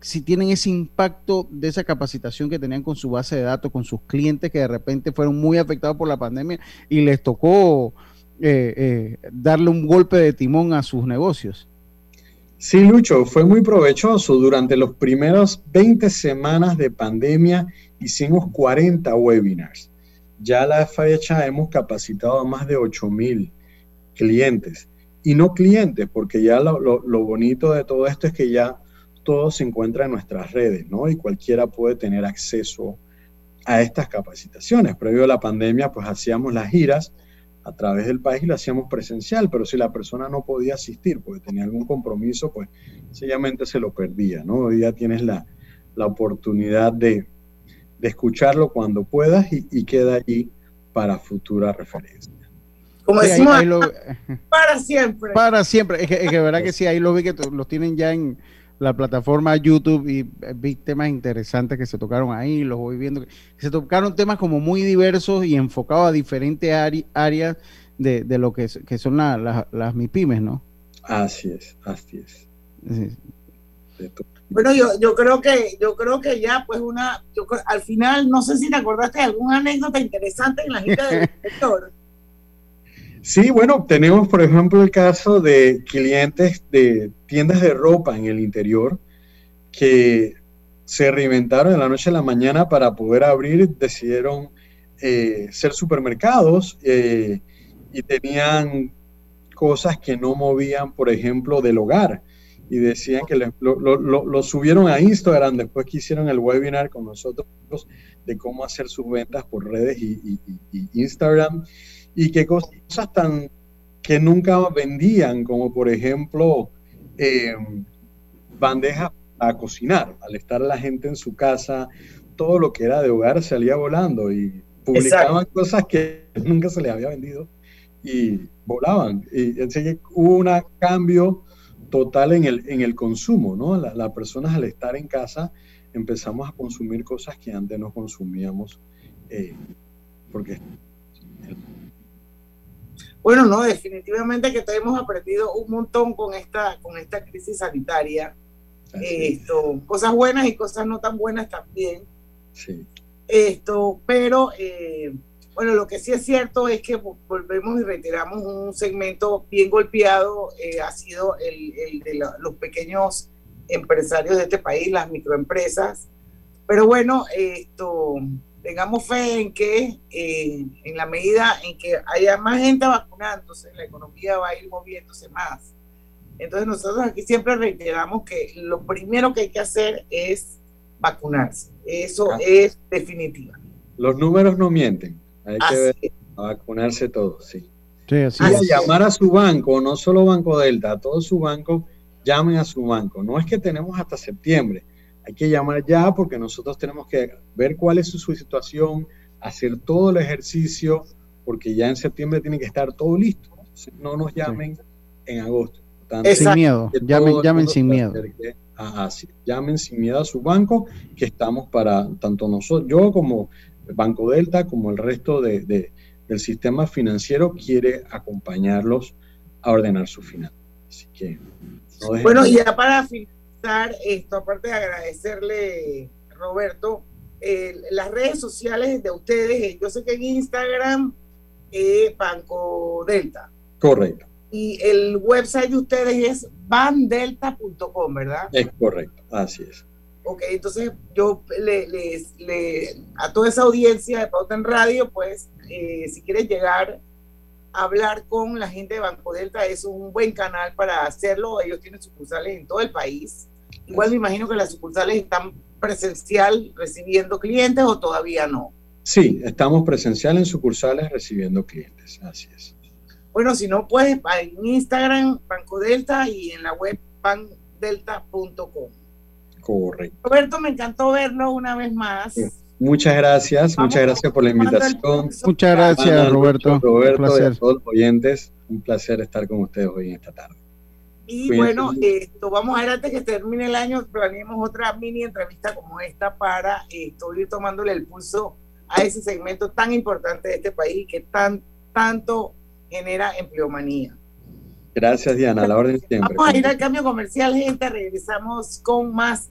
si tienen ese impacto de esa capacitación que tenían con su base de datos, con sus clientes que de repente fueron muy afectados por la pandemia y les tocó eh, darle un golpe de timón a sus negocios. Sí, Lucho, fue muy provechoso. Durante los primeros 20 semanas de pandemia hicimos 40 webinars. Ya a la fecha hemos capacitado a más de 8 mil clientes. Y no clientes, porque ya lo, lo, bonito de todo esto es que ya todo se encuentra en nuestras redes, ¿no? Y cualquiera puede tener acceso a estas capacitaciones. Previo a la pandemia, pues hacíamos las giras a través del país y lo hacíamos presencial, pero si la persona no podía asistir porque tenía algún compromiso, pues sencillamente se lo perdía, ¿no? Hoy ya tienes la, la oportunidad de, de, escucharlo cuando puedas y, y, queda allí para futura referencia. Como decimos, (laughs) para siempre. Para siempre. Es que, es que verdad que sí, ahí lo vi que los tienen ya en la plataforma YouTube y eh, vi temas interesantes que se tocaron ahí, los voy viendo. Se tocaron temas como muy diversos y enfocados a diferentes áreas de, de, lo que, que son las MIPIMES, ¿no? Así es, así es. Bueno, yo, yo creo que yo creo que ya pues una yo, al final no sé si te acordaste de alguna anécdota interesante en la gira del (laughs) sector. Sí, bueno, tenemos por ejemplo el caso de clientes de tiendas de ropa en el interior que se reinventaron de la noche a la mañana para poder abrir, decidieron eh, ser supermercados eh, y tenían cosas que no movían, por ejemplo, del hogar. Y decían que lo, subieron a Instagram después que hicieron el webinar con nosotros de cómo hacer sus ventas por redes y, y Instagram y qué cosas tan que nunca vendían, como por ejemplo eh, bandejas a cocinar. Al estar la gente en su casa, todo lo que era de hogar salía volando y publicaban cosas que nunca se les había vendido y volaban. Y hubo un cambio total en el, en el consumo, ¿no? Las personas al estar en casa empezamos a consumir cosas que antes no consumíamos eh, porque bueno, no, definitivamente que hemos aprendido un montón con esta, con esta crisis sanitaria. Esto, cosas buenas y cosas no tan buenas también. Sí. Esto, pero eh, bueno, lo que sí es cierto es que volvemos y retiramos un segmento bien golpeado, eh, ha sido el, el de los pequeños empresarios de este país, las microempresas. Pero bueno, esto tengamos fe en que eh, en la medida en que haya más gente vacunándose, la economía va a ir moviéndose más. Entonces nosotros aquí siempre reiteramos que lo primero que hay que hacer es vacunarse. Eso es definitivo. Los números no mienten. Hay que vacunarse todos, sí. sí llamar a su banco, no solo Banco Delta, a todo su banco, llamen a su banco. No es que tenemos hasta septiembre hay que llamar ya porque nosotros tenemos que ver cuál es su, situación, hacer todo el ejercicio, porque ya en septiembre tiene que estar todo listo. No nos llamen en agosto. sin miedo, llamen, sin miedo. así, llamen sin miedo a su banco, que estamos para tanto nosotros, yo como Banco Delta, como el resto de, del sistema financiero, quiere acompañarlos a ordenar su final. Así que. bueno, y ya para esto, aparte de agradecerle, Roberto, las redes sociales de ustedes, yo sé que en Instagram, eh, Banco Delta. Correcto. Y el website de ustedes es bandelta.com, ¿verdad? Es correcto, así es. Ok, entonces yo le, le, a toda esa audiencia de Pauta en Radio, pues eh, si quieres llegar hablar con la gente de Banco Delta es un buen canal para hacerlo. Ellos tienen sucursales en todo el país. Igual me imagino que las sucursales están presencial recibiendo clientes o todavía no. Sí, estamos presencial en sucursales recibiendo clientes, así es. Bueno, si no, pues en Instagram, Banco Delta y en la web bandelta.com. Correcto. Roberto, me encantó verlo una vez más. Muchas gracias, muchas gracias por la invitación. Muchas gracias, Roberto. Roberto, y a todos los oyentes, un placer estar con ustedes hoy en esta tarde. Y bueno, esto vamos a ver antes que termine el año, planeemos otra mini entrevista como esta para ir tomándole el pulso a ese segmento tan importante de este país que tan, tanto genera empleomanía. Gracias, Diana, a la orden siempre. Vamos a ir al cambio comercial, gente. Regresamos con más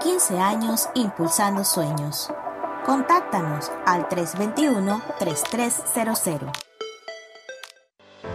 15 años impulsando sueños. Contáctanos al 321-3300.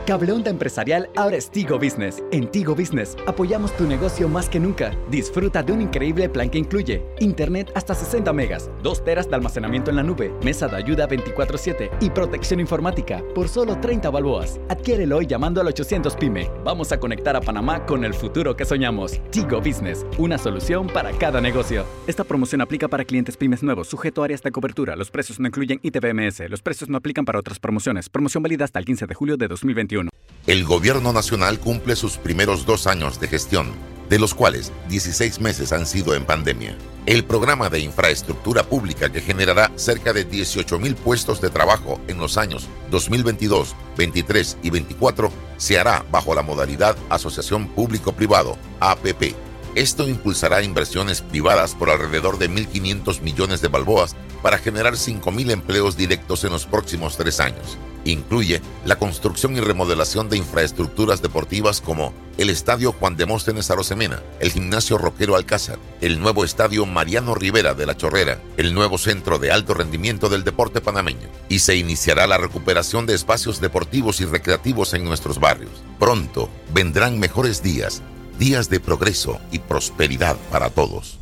Cableonda Empresarial ahora es Tigo Business. En Tigo Business apoyamos tu negocio más que nunca. Disfruta de un increíble plan que incluye Internet hasta 60 megas, 2 teras de almacenamiento en la nube, mesa de ayuda 24/7 y protección informática por solo 30 balboas. Adquiérelo hoy llamando al 800 PYME. Vamos a conectar a Panamá con el futuro que soñamos. Tigo Business, una solución para cada negocio. Esta promoción aplica para clientes pymes nuevos, sujeto a áreas de cobertura. Los precios no incluyen ITBMS. Los precios no aplican para otras promociones. Promoción válida hasta el 15 de julio de 2021. El gobierno nacional cumple sus primeros dos años de gestión, de los cuales 16 meses han sido en pandemia. El programa de infraestructura pública que generará cerca de 18 mil puestos de trabajo en los años 2022, 23 y 24 se hará bajo la modalidad Asociación Público-Privado, APP. Esto impulsará inversiones privadas por alrededor de 1.500 millones de balboas para generar 5.000 empleos directos en los próximos tres años. Incluye la construcción y remodelación de infraestructuras deportivas como el Estadio Juan Demóstenes Arosemena, el Gimnasio Roquero Alcázar, el nuevo Estadio Mariano Rivera de la Chorrera, el nuevo Centro de Alto Rendimiento del Deporte Panameño, y se iniciará la recuperación de espacios deportivos y recreativos en nuestros barrios. Pronto vendrán mejores días, días de progreso y prosperidad para todos.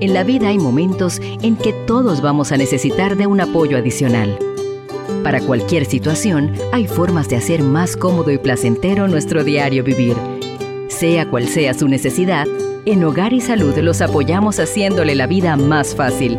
En la vida hay momentos en que todos vamos a necesitar de un apoyo adicional. Para cualquier situación, hay formas de hacer más cómodo y placentero nuestro diario vivir. Sea cual sea su necesidad, en Hogar y Salud los apoyamos haciéndole la vida más fácil,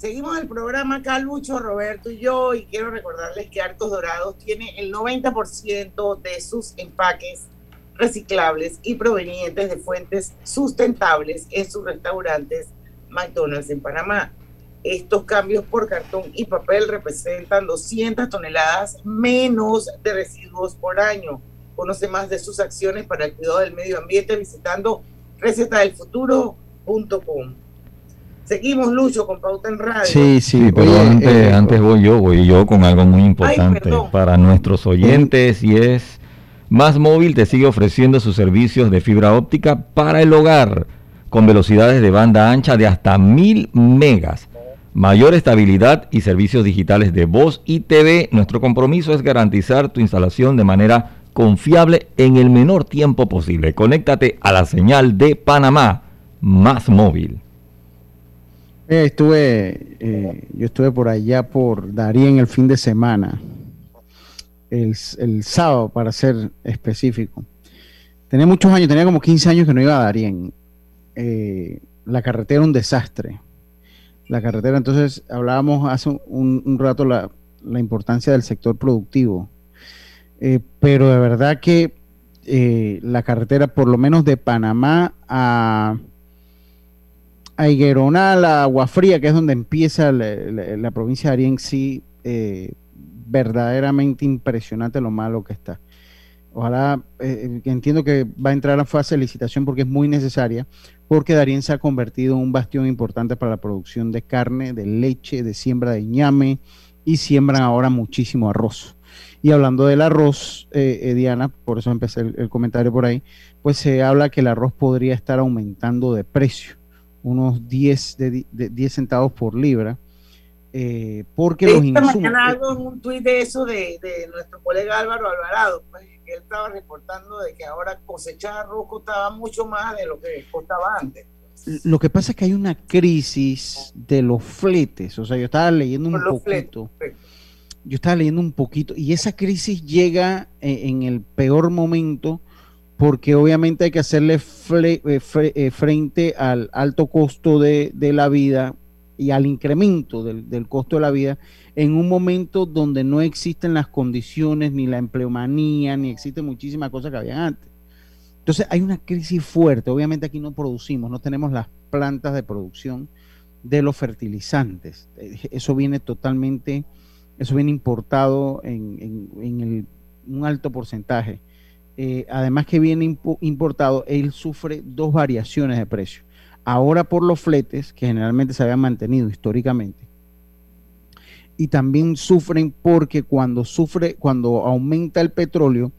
Seguimos el programa acá, Roberto y yo, y quiero recordarles que Arcos Dorados tiene el 90% de sus empaques reciclables y provenientes de fuentes sustentables en sus restaurantes McDonald's en Panamá. Estos cambios por cartón y papel representan 200 toneladas menos de residuos por año. Conoce más de sus acciones para el cuidado del medio ambiente visitando recetadelfuturo.com. Seguimos, Lucho, con Pauta en Radio. Sí, sí, pero antes, eh, antes voy yo, voy yo con algo muy importante para nuestros oyentes y es Más Móvil te sigue ofreciendo sus servicios de fibra óptica para el hogar con velocidades de banda ancha de hasta mil megas, mayor estabilidad y servicios digitales de voz y TV. Nuestro compromiso es garantizar tu instalación de manera confiable en el menor tiempo posible. Conéctate a la señal de Panamá, Más Móvil. Eh, estuve, eh, yo estuve por allá por Darien el fin de semana, el, sábado para ser específico. Tenía muchos años, tenía como 15 años que no iba a Darien. Eh, la carretera era un desastre. La carretera, entonces hablábamos hace un, rato la, la, importancia del sector productivo. pero de verdad que la carretera, por lo menos de Panamá a a Higueronal, a Agua Fría, que es donde empieza la, provincia de Arién, sí, eh, verdaderamente impresionante lo malo que está. Ojalá, eh, entiendo que va a entrar a fase de licitación porque es muy necesaria, porque Darien se ha convertido en un bastión importante para la producción de carne, de leche, de siembra de ñame y siembran ahora muchísimo arroz. Y hablando del arroz, eh, Diana, por eso empecé el, comentario por ahí, pues se habla que el arroz podría estar aumentando de precio unos 10, de, 10 centavos por libra. Eh, porque los insumos... mañana algo en un tuit de eso de, nuestro colega Álvaro Alvarado, pues, que él estaba reportando de que ahora cosechar arroz costaba mucho más de lo que costaba antes. Lo que pasa es que hay una crisis de los fletes, o sea, yo estaba leyendo un poquito. Yo estaba leyendo un poquito y esa crisis llega eh, en el peor momento porque obviamente hay que hacerle eh, eh, frente al alto costo de, la vida y al incremento del, costo de la vida en un momento donde no existen las condiciones, ni la empleomanía, ni existen muchísimas cosas que habían antes. Entonces hay una crisis fuerte. Obviamente aquí no producimos, no tenemos las plantas de producción de los fertilizantes. Eh, eso viene totalmente, eso viene importado en, un alto porcentaje. Eh, además que viene importado, él sufre dos variaciones de precio. Ahora por los fletes, que generalmente se habían mantenido históricamente, y también sufren porque cuando sufre, cuando aumenta el petróleo,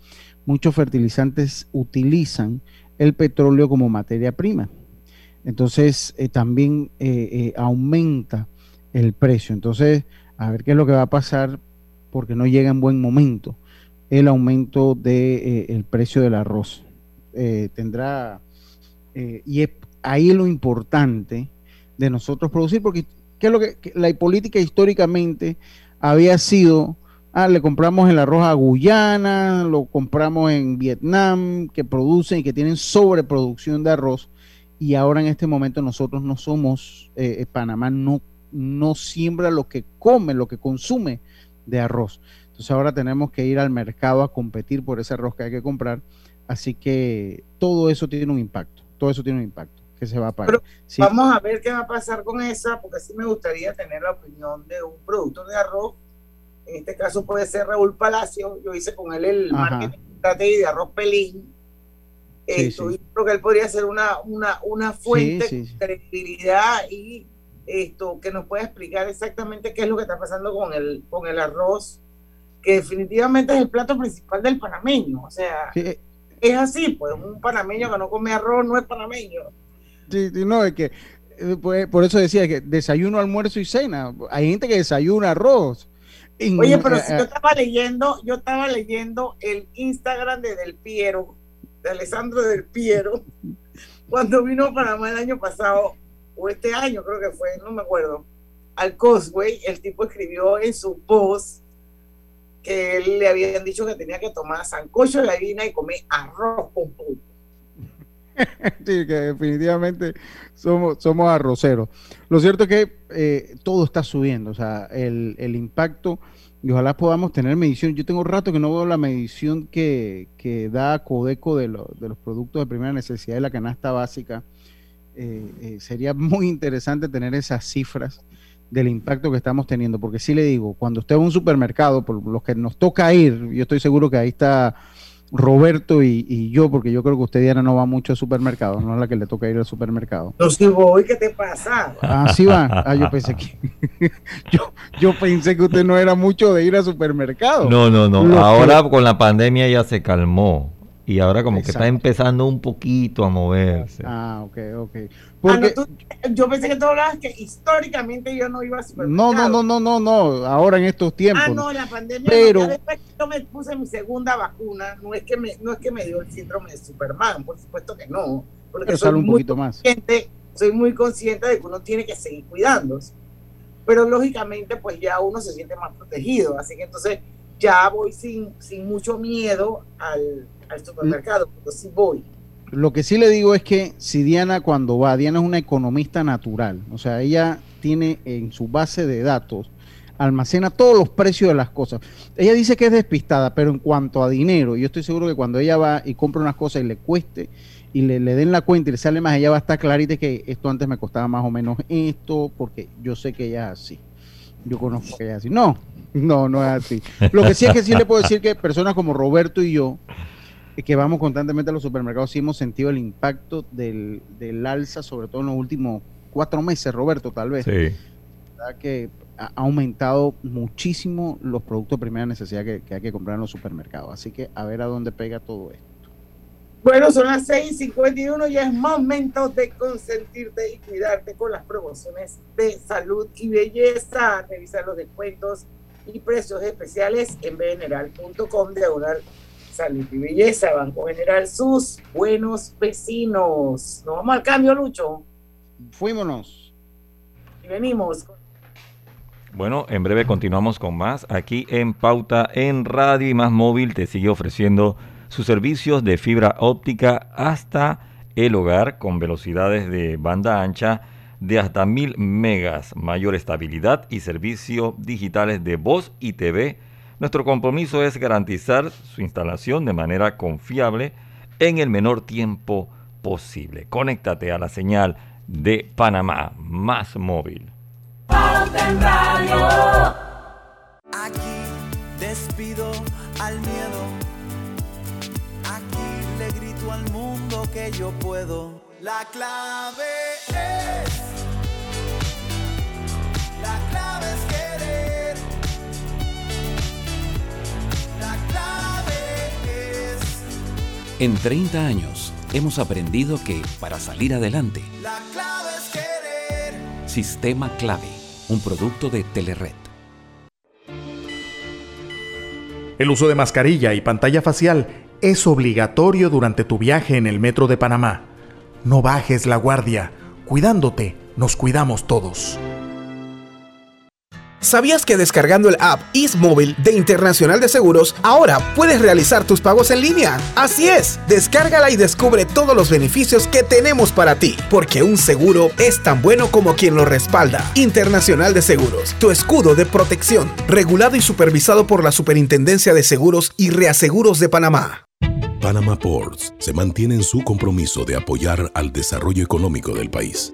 muchos fertilizantes utilizan el petróleo como materia prima. Entonces eh, también eh, aumenta el precio. Entonces, a ver qué es lo que va a pasar porque no llega en buen momento el aumento del de, eh, precio del arroz. Eh, tendrá, eh, y es ahí lo importante de nosotros producir, porque ¿qué es lo que, la política históricamente había sido? Ah, le compramos el arroz a Guyana, lo compramos en Vietnam, que producen y que tienen sobreproducción de arroz, y ahora en este momento nosotros no somos, Panamá no, no siembra lo que come, lo que consume de arroz. Entonces ahora tenemos que ir al mercado a competir por ese arroz que hay que comprar. Así que todo eso tiene un impacto, todo eso tiene un impacto que se va a pagar. Vamos a ver qué va a pasar con esa, porque sí me gustaría tener la opinión de un productor de arroz. En este caso puede ser Raúl Palacio. Yo hice con él el marketing de arroz pelín. esto, creo que él podría ser una, una, una fuente de credibilidad y esto que nos pueda explicar exactamente qué es lo que está pasando con el, con el arroz que definitivamente es el plato principal del panameño. O sea, es así, pues un panameño que no come arroz no es panameño. Sí, no, es que eh, pues, por eso decía que desayuno, almuerzo y cena. Hay gente que desayuna arroz. Oye, pero si yo estaba leyendo, yo estaba leyendo el Instagram de Del Piero, de Alessandro Del Piero, (laughs) cuando vino a Panamá el año pasado, o este año creo que fue, no me acuerdo, al Cosway, el tipo escribió en su post que él le habían dicho que tenía que tomar sancocho de gallina y comer arroz con pollo. (laughs) sí, que definitivamente somos, somos arroceros. Lo cierto es que eh, todo está subiendo, o sea, el, el, impacto, y ojalá podamos tener medición. Yo tengo rato que no veo la medición que, que da Codeco de, de, los productos de primera necesidad de la canasta básica. Eh, eh, sería muy interesante tener esas cifras del impacto que estamos teniendo, porque sí le digo, cuando usted va a un supermercado, por los que nos toca ir, yo estoy seguro que ahí está Roberto y, yo, porque yo creo que usted, Diana, no va mucho al supermercado, no es la que le toca ir al supermercado. No, si voy, ¿qué te pasa? Ah, sí va. Ah, yo pensé que. (laughs) yo, yo pensé que usted no era mucho de ir al supermercado. No, no, no. Ahora con la pandemia ya se calmó y ahora como que está empezando un poquito a moverse. Ah, ok, ok. Porque, yo pensé que tú hablabas que históricamente yo no iba a supermercado. No, no, no, no, no, no, ahora en estos tiempos. Ah, no, la pandemia, pero, después que yo me puse mi segunda vacuna, no es que me, no es que me dio el síndrome de Superman, por supuesto que no. Porque pero soy un muy poquito más. Soy muy consciente de que uno tiene que seguir cuidándose. Pero lógicamente, pues ya uno se siente más protegido. Así que entonces ya voy sin, sin mucho miedo al, al supermercado, pero sí voy. Lo que sí le digo es que si Diana cuando va, Diana es una economista natural, o sea, ella tiene en su base de datos, almacena todos los precios de las cosas. Ella dice que es despistada, pero en cuanto a dinero, yo estoy seguro que cuando ella va y compra unas cosas y le cueste y le, den la cuenta y le sale más, ella va a estar clarita que esto antes me costaba más o menos esto, porque yo sé que ella es así. Yo conozco que ella es así. No, no, no es así. Lo que sí es que sí le puedo decir que personas como Roberto y yo, que vamos constantemente a los supermercados, sí hemos sentido el impacto del, del alza, sobre todo en los últimos cuatro meses, Roberto, tal vez. Sí. que ha aumentado muchísimo los productos de primera necesidad que, hay que comprar en los supermercados. Así que a ver a dónde pega todo esto. Bueno, son las 6:51 y es momento de consentirte y cuidarte con las promociones de salud y belleza. Revisar los descuentos y precios especiales en general.com diagonal Salud y Belleza, Banco General, sus buenos vecinos. Nos vamos al cambio, Lucho. Fuímonos. Y venimos. Bueno, en breve continuamos con más. Aquí en Pauta en Radio y Más Móvil te sigue ofreciendo sus servicios de fibra óptica hasta el hogar con velocidades de banda ancha de hasta mil megas, mayor estabilidad y servicios digitales de voz y TV nuestro compromiso es garantizar su instalación de manera confiable en el menor tiempo posible. Conéctate a la señal de Panamá más móvil. Aquí despido al miedo. Aquí le grito al mundo que yo puedo. La clave es. En 30 años hemos aprendido que para salir adelante, la clave es querer. Sistema Clave, un producto de Telered. El uso de mascarilla y pantalla facial es obligatorio durante tu viaje en el metro de Panamá. No bajes la guardia. Cuidándote, nos cuidamos todos. ¿Sabías que descargando el app Móvil de Internacional de Seguros, ahora puedes realizar tus pagos en línea? Así es, descárgala y descubre todos los beneficios que tenemos para ti, porque un seguro es tan bueno como quien lo respalda. Internacional de Seguros, tu escudo de protección, regulado y supervisado por la Superintendencia de Seguros y Reaseguros de Panamá. Panama Ports se mantiene en su compromiso de apoyar al desarrollo económico del país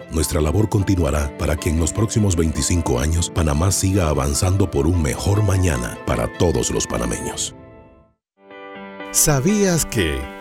Nuestra labor continuará para que en los próximos 25 años Panamá siga avanzando por un mejor mañana para todos los panameños. ¿Sabías que...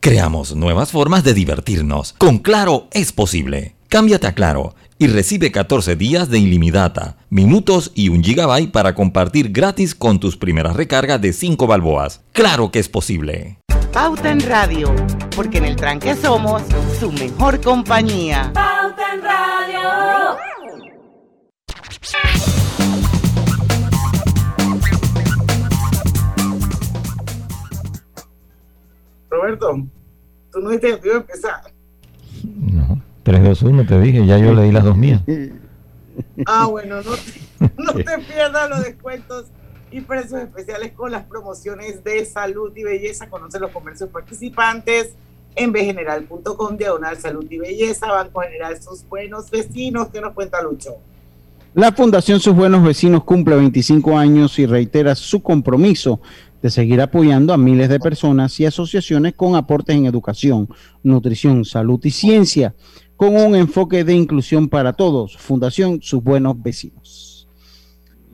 Creamos nuevas formas de divertirnos. Con Claro es posible. Cámbiate a Claro y recibe 14 días de ilimitada, minutos y un gigabyte para compartir gratis con tus primeras recargas de 5 balboas. Claro que es posible. Pauta en Radio, porque en el tranque somos su mejor compañía. Pauta en Radio. Roberto, tú no dijiste que iba a empezar. No, 3, 2, 1 te dije, ya yo leí las dos mías. (laughs) Ah, bueno, no te, no te (laughs) pierdas los descuentos y precios especiales con las promociones de salud y belleza. Conoce los comercios participantes en bgeneral.com, diagonal salud y belleza, Banco General, sus buenos vecinos. ¿Qué nos cuenta Lucho? La Fundación Sus Buenos Vecinos cumple 25 años y reitera su compromiso de seguir apoyando a miles de personas y asociaciones con aportes en educación, nutrición, salud y ciencia, con un enfoque de inclusión para todos. Fundación Sus Buenos Vecinos.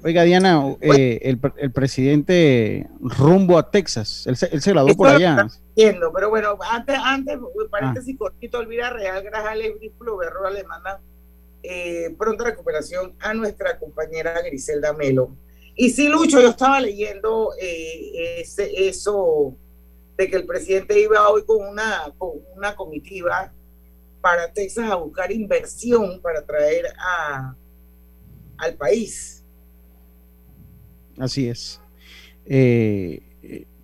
Oiga, Diana, eh, el, el, presidente rumbo a Texas, él se, él se graduó por allá. Entiendo, pero bueno, antes, antes paréntesis ah. cortito, Elvira Real Grajales, Berro le manda eh, pronta recuperación a nuestra compañera Griselda Melo. Y sí, Lucho, yo estaba leyendo eh, ese, eso de que el presidente iba hoy con una, con una comitiva para Texas a buscar inversión para traer a, al país. Así es. Eh,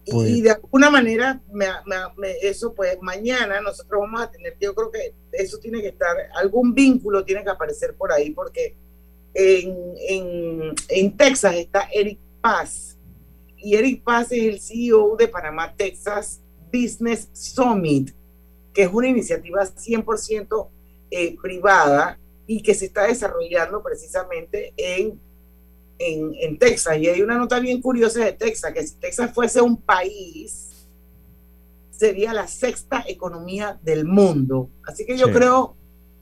y pues de alguna manera, me, me, eso pues mañana nosotros vamos a tener, yo creo que eso tiene que estar, algún vínculo tiene que aparecer por ahí, porque en, en, en Texas está Eric Paz, y Eric Paz es el CEO de Panamá Texas Business Summit, que es una iniciativa 100% eh, privada y que se está desarrollando precisamente en en, Texas. Y hay una nota bien curiosa de Texas, que si Texas fuese un país, sería la sexta economía del mundo. Así que yo creo,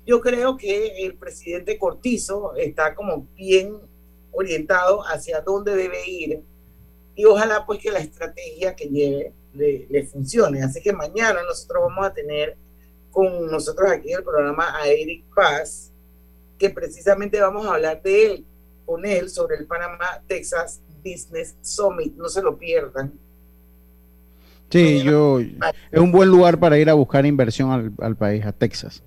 yo creo que el presidente Cortizo está como bien orientado hacia dónde debe ir y ojalá pues que la estrategia que lleve le, funcione. Así que mañana nosotros vamos a tener con nosotros aquí en el programa a Eric Paz, que precisamente vamos a hablar de él, con él sobre el Panamá Texas Business Summit. No se lo pierdan. Sí, yo es un buen lugar para ir a buscar inversión al, país, a Texas.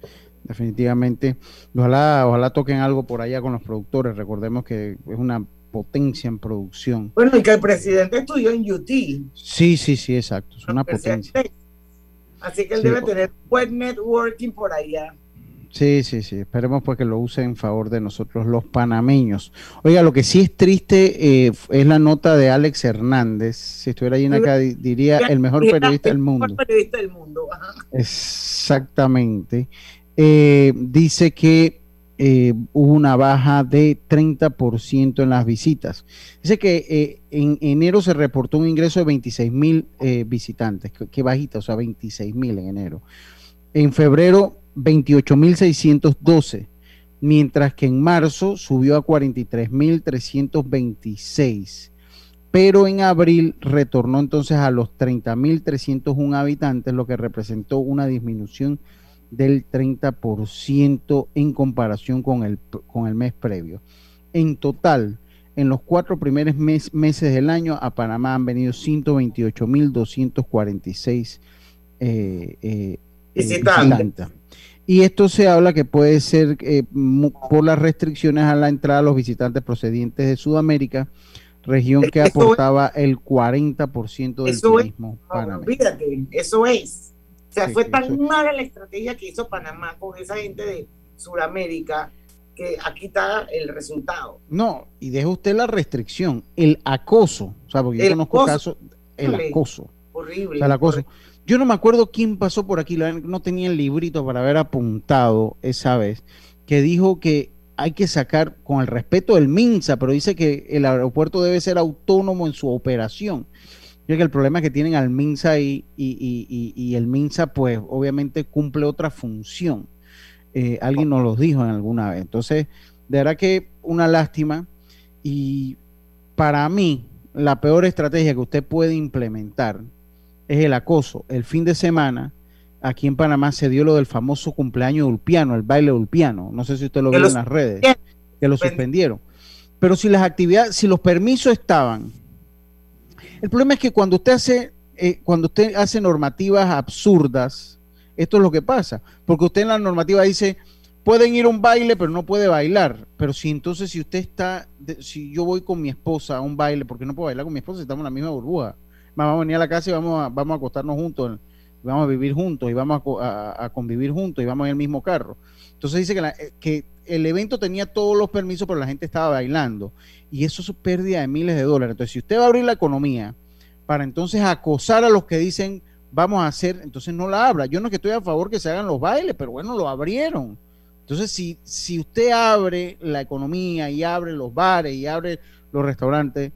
Definitivamente. Ojalá, ojalá toquen algo por allá con los productores. Recordemos que es una potencia en producción. Bueno, y que el presidente estudió en UT. Sí, sí, sí, exacto. Es una potencia. Así que él debe tener buen networking por allá. Sí, sí, sí. Esperemos pues que lo use en favor de nosotros los panameños. Oiga, lo que sí es triste eh, es la nota de Alex Hernández. Si estuviera allí en acá diría el mejor periodista del mundo. El mejor periodista del mundo. Exactamente. Eh, dice que eh, hubo una baja de 30% en las visitas. Dice que en enero se reportó un ingreso de 26 mil visitantes. Qué bajita, o sea, 26 mil en enero. En febrero 28.612, mientras que en marzo subió a 43.326. Pero en abril retornó entonces a los 30.301 habitantes, lo que representó una disminución del 30% en comparación con el, con el mes previo. En total, en los cuatro primeros meses del año, a Panamá han venido 128.246 eh, eh, visitantes. Y esto se habla que puede ser eh, por las restricciones a la entrada de los visitantes procedientes de Sudamérica, región que aportaba el 40% del turismo. Es, olvídate, eso es. O sea, fue tan mala la estrategia que hizo Panamá con esa gente de Sudamérica que aquí está el resultado. No, y deje usted la restricción, el acoso, o sea, porque yo conozco casos, el acoso. Horrible. el acoso Yo no me acuerdo quién pasó por aquí, no tenía el librito para haber apuntado esa vez, que dijo que hay que sacar con el respeto del MINSA, pero dice que el aeropuerto debe ser autónomo en su operación. Yo creo que el problema es que tienen al MINSA y, y, el MINSA pues obviamente cumple otra función. Eh, alguien nos lo dijo en alguna vez. Entonces, de verdad que una lástima y para mí la peor estrategia que usted puede implementar es el acoso. El fin de semana aquí en Panamá se dio lo del famoso cumpleaños ulpiano, el baile ulpiano. No sé si usted lo vio en las redes, que lo suspendieron. Pero si las actividades, si los permisos estaban, el problema es que cuando usted hace, eh, cuando usted hace normativas absurdas, esto es lo que pasa, porque usted en la normativa dice pueden ir a un baile, pero no puede bailar. Pero si entonces, si usted está, si yo voy con mi esposa a un baile, porque no puedo bailar con mi esposa, estamos en la misma burbuja. Vamos a venir a la casa y vamos a, vamos a acostarnos juntos vamos a vivir juntos y vamos a, convivir juntos y vamos en el mismo carro. Entonces dice que, eh, que el evento tenía todos los permisos, pero la gente estaba bailando. Y eso es pérdida de miles de dólares. Entonces, si usted va a abrir la economía para entonces acosar a los que dicen vamos a hacer, entonces no la abra. Yo no es que estoy a favor que se hagan los bailes, pero bueno, lo abrieron. Entonces, si, usted abre la economía y abre los bares y abre los restaurantes,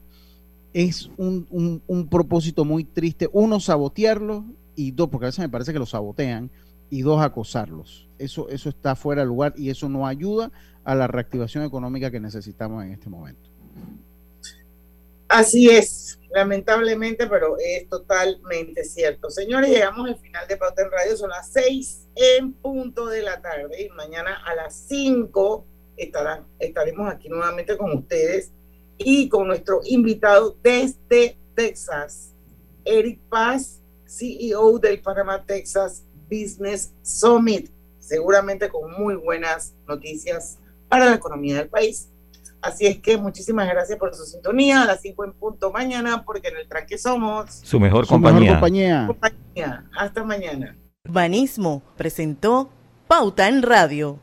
es un, propósito muy triste. Uno, sabotearlo y dos, porque a veces me parece que los sabotean, y dos, acosarlos. Eso, eso está fuera de lugar y eso no ayuda a la reactivación económica que necesitamos en este momento. Así es, lamentablemente, pero es totalmente cierto. Señores, llegamos al final de Pauta en Radio, son las seis en punto de la tarde y mañana a las cinco estarán, estaremos aquí nuevamente con ustedes y con nuestro invitado desde Texas, Eric Paz, CEO del Panama Texas Business Summit, seguramente con muy buenas noticias para la economía del país. Así es que muchísimas gracias por su sintonía a las 5 en punto mañana, porque en el tranque somos su mejor compañía. compañía. Hasta mañana. Urbanismo presentó Pauta en Radio.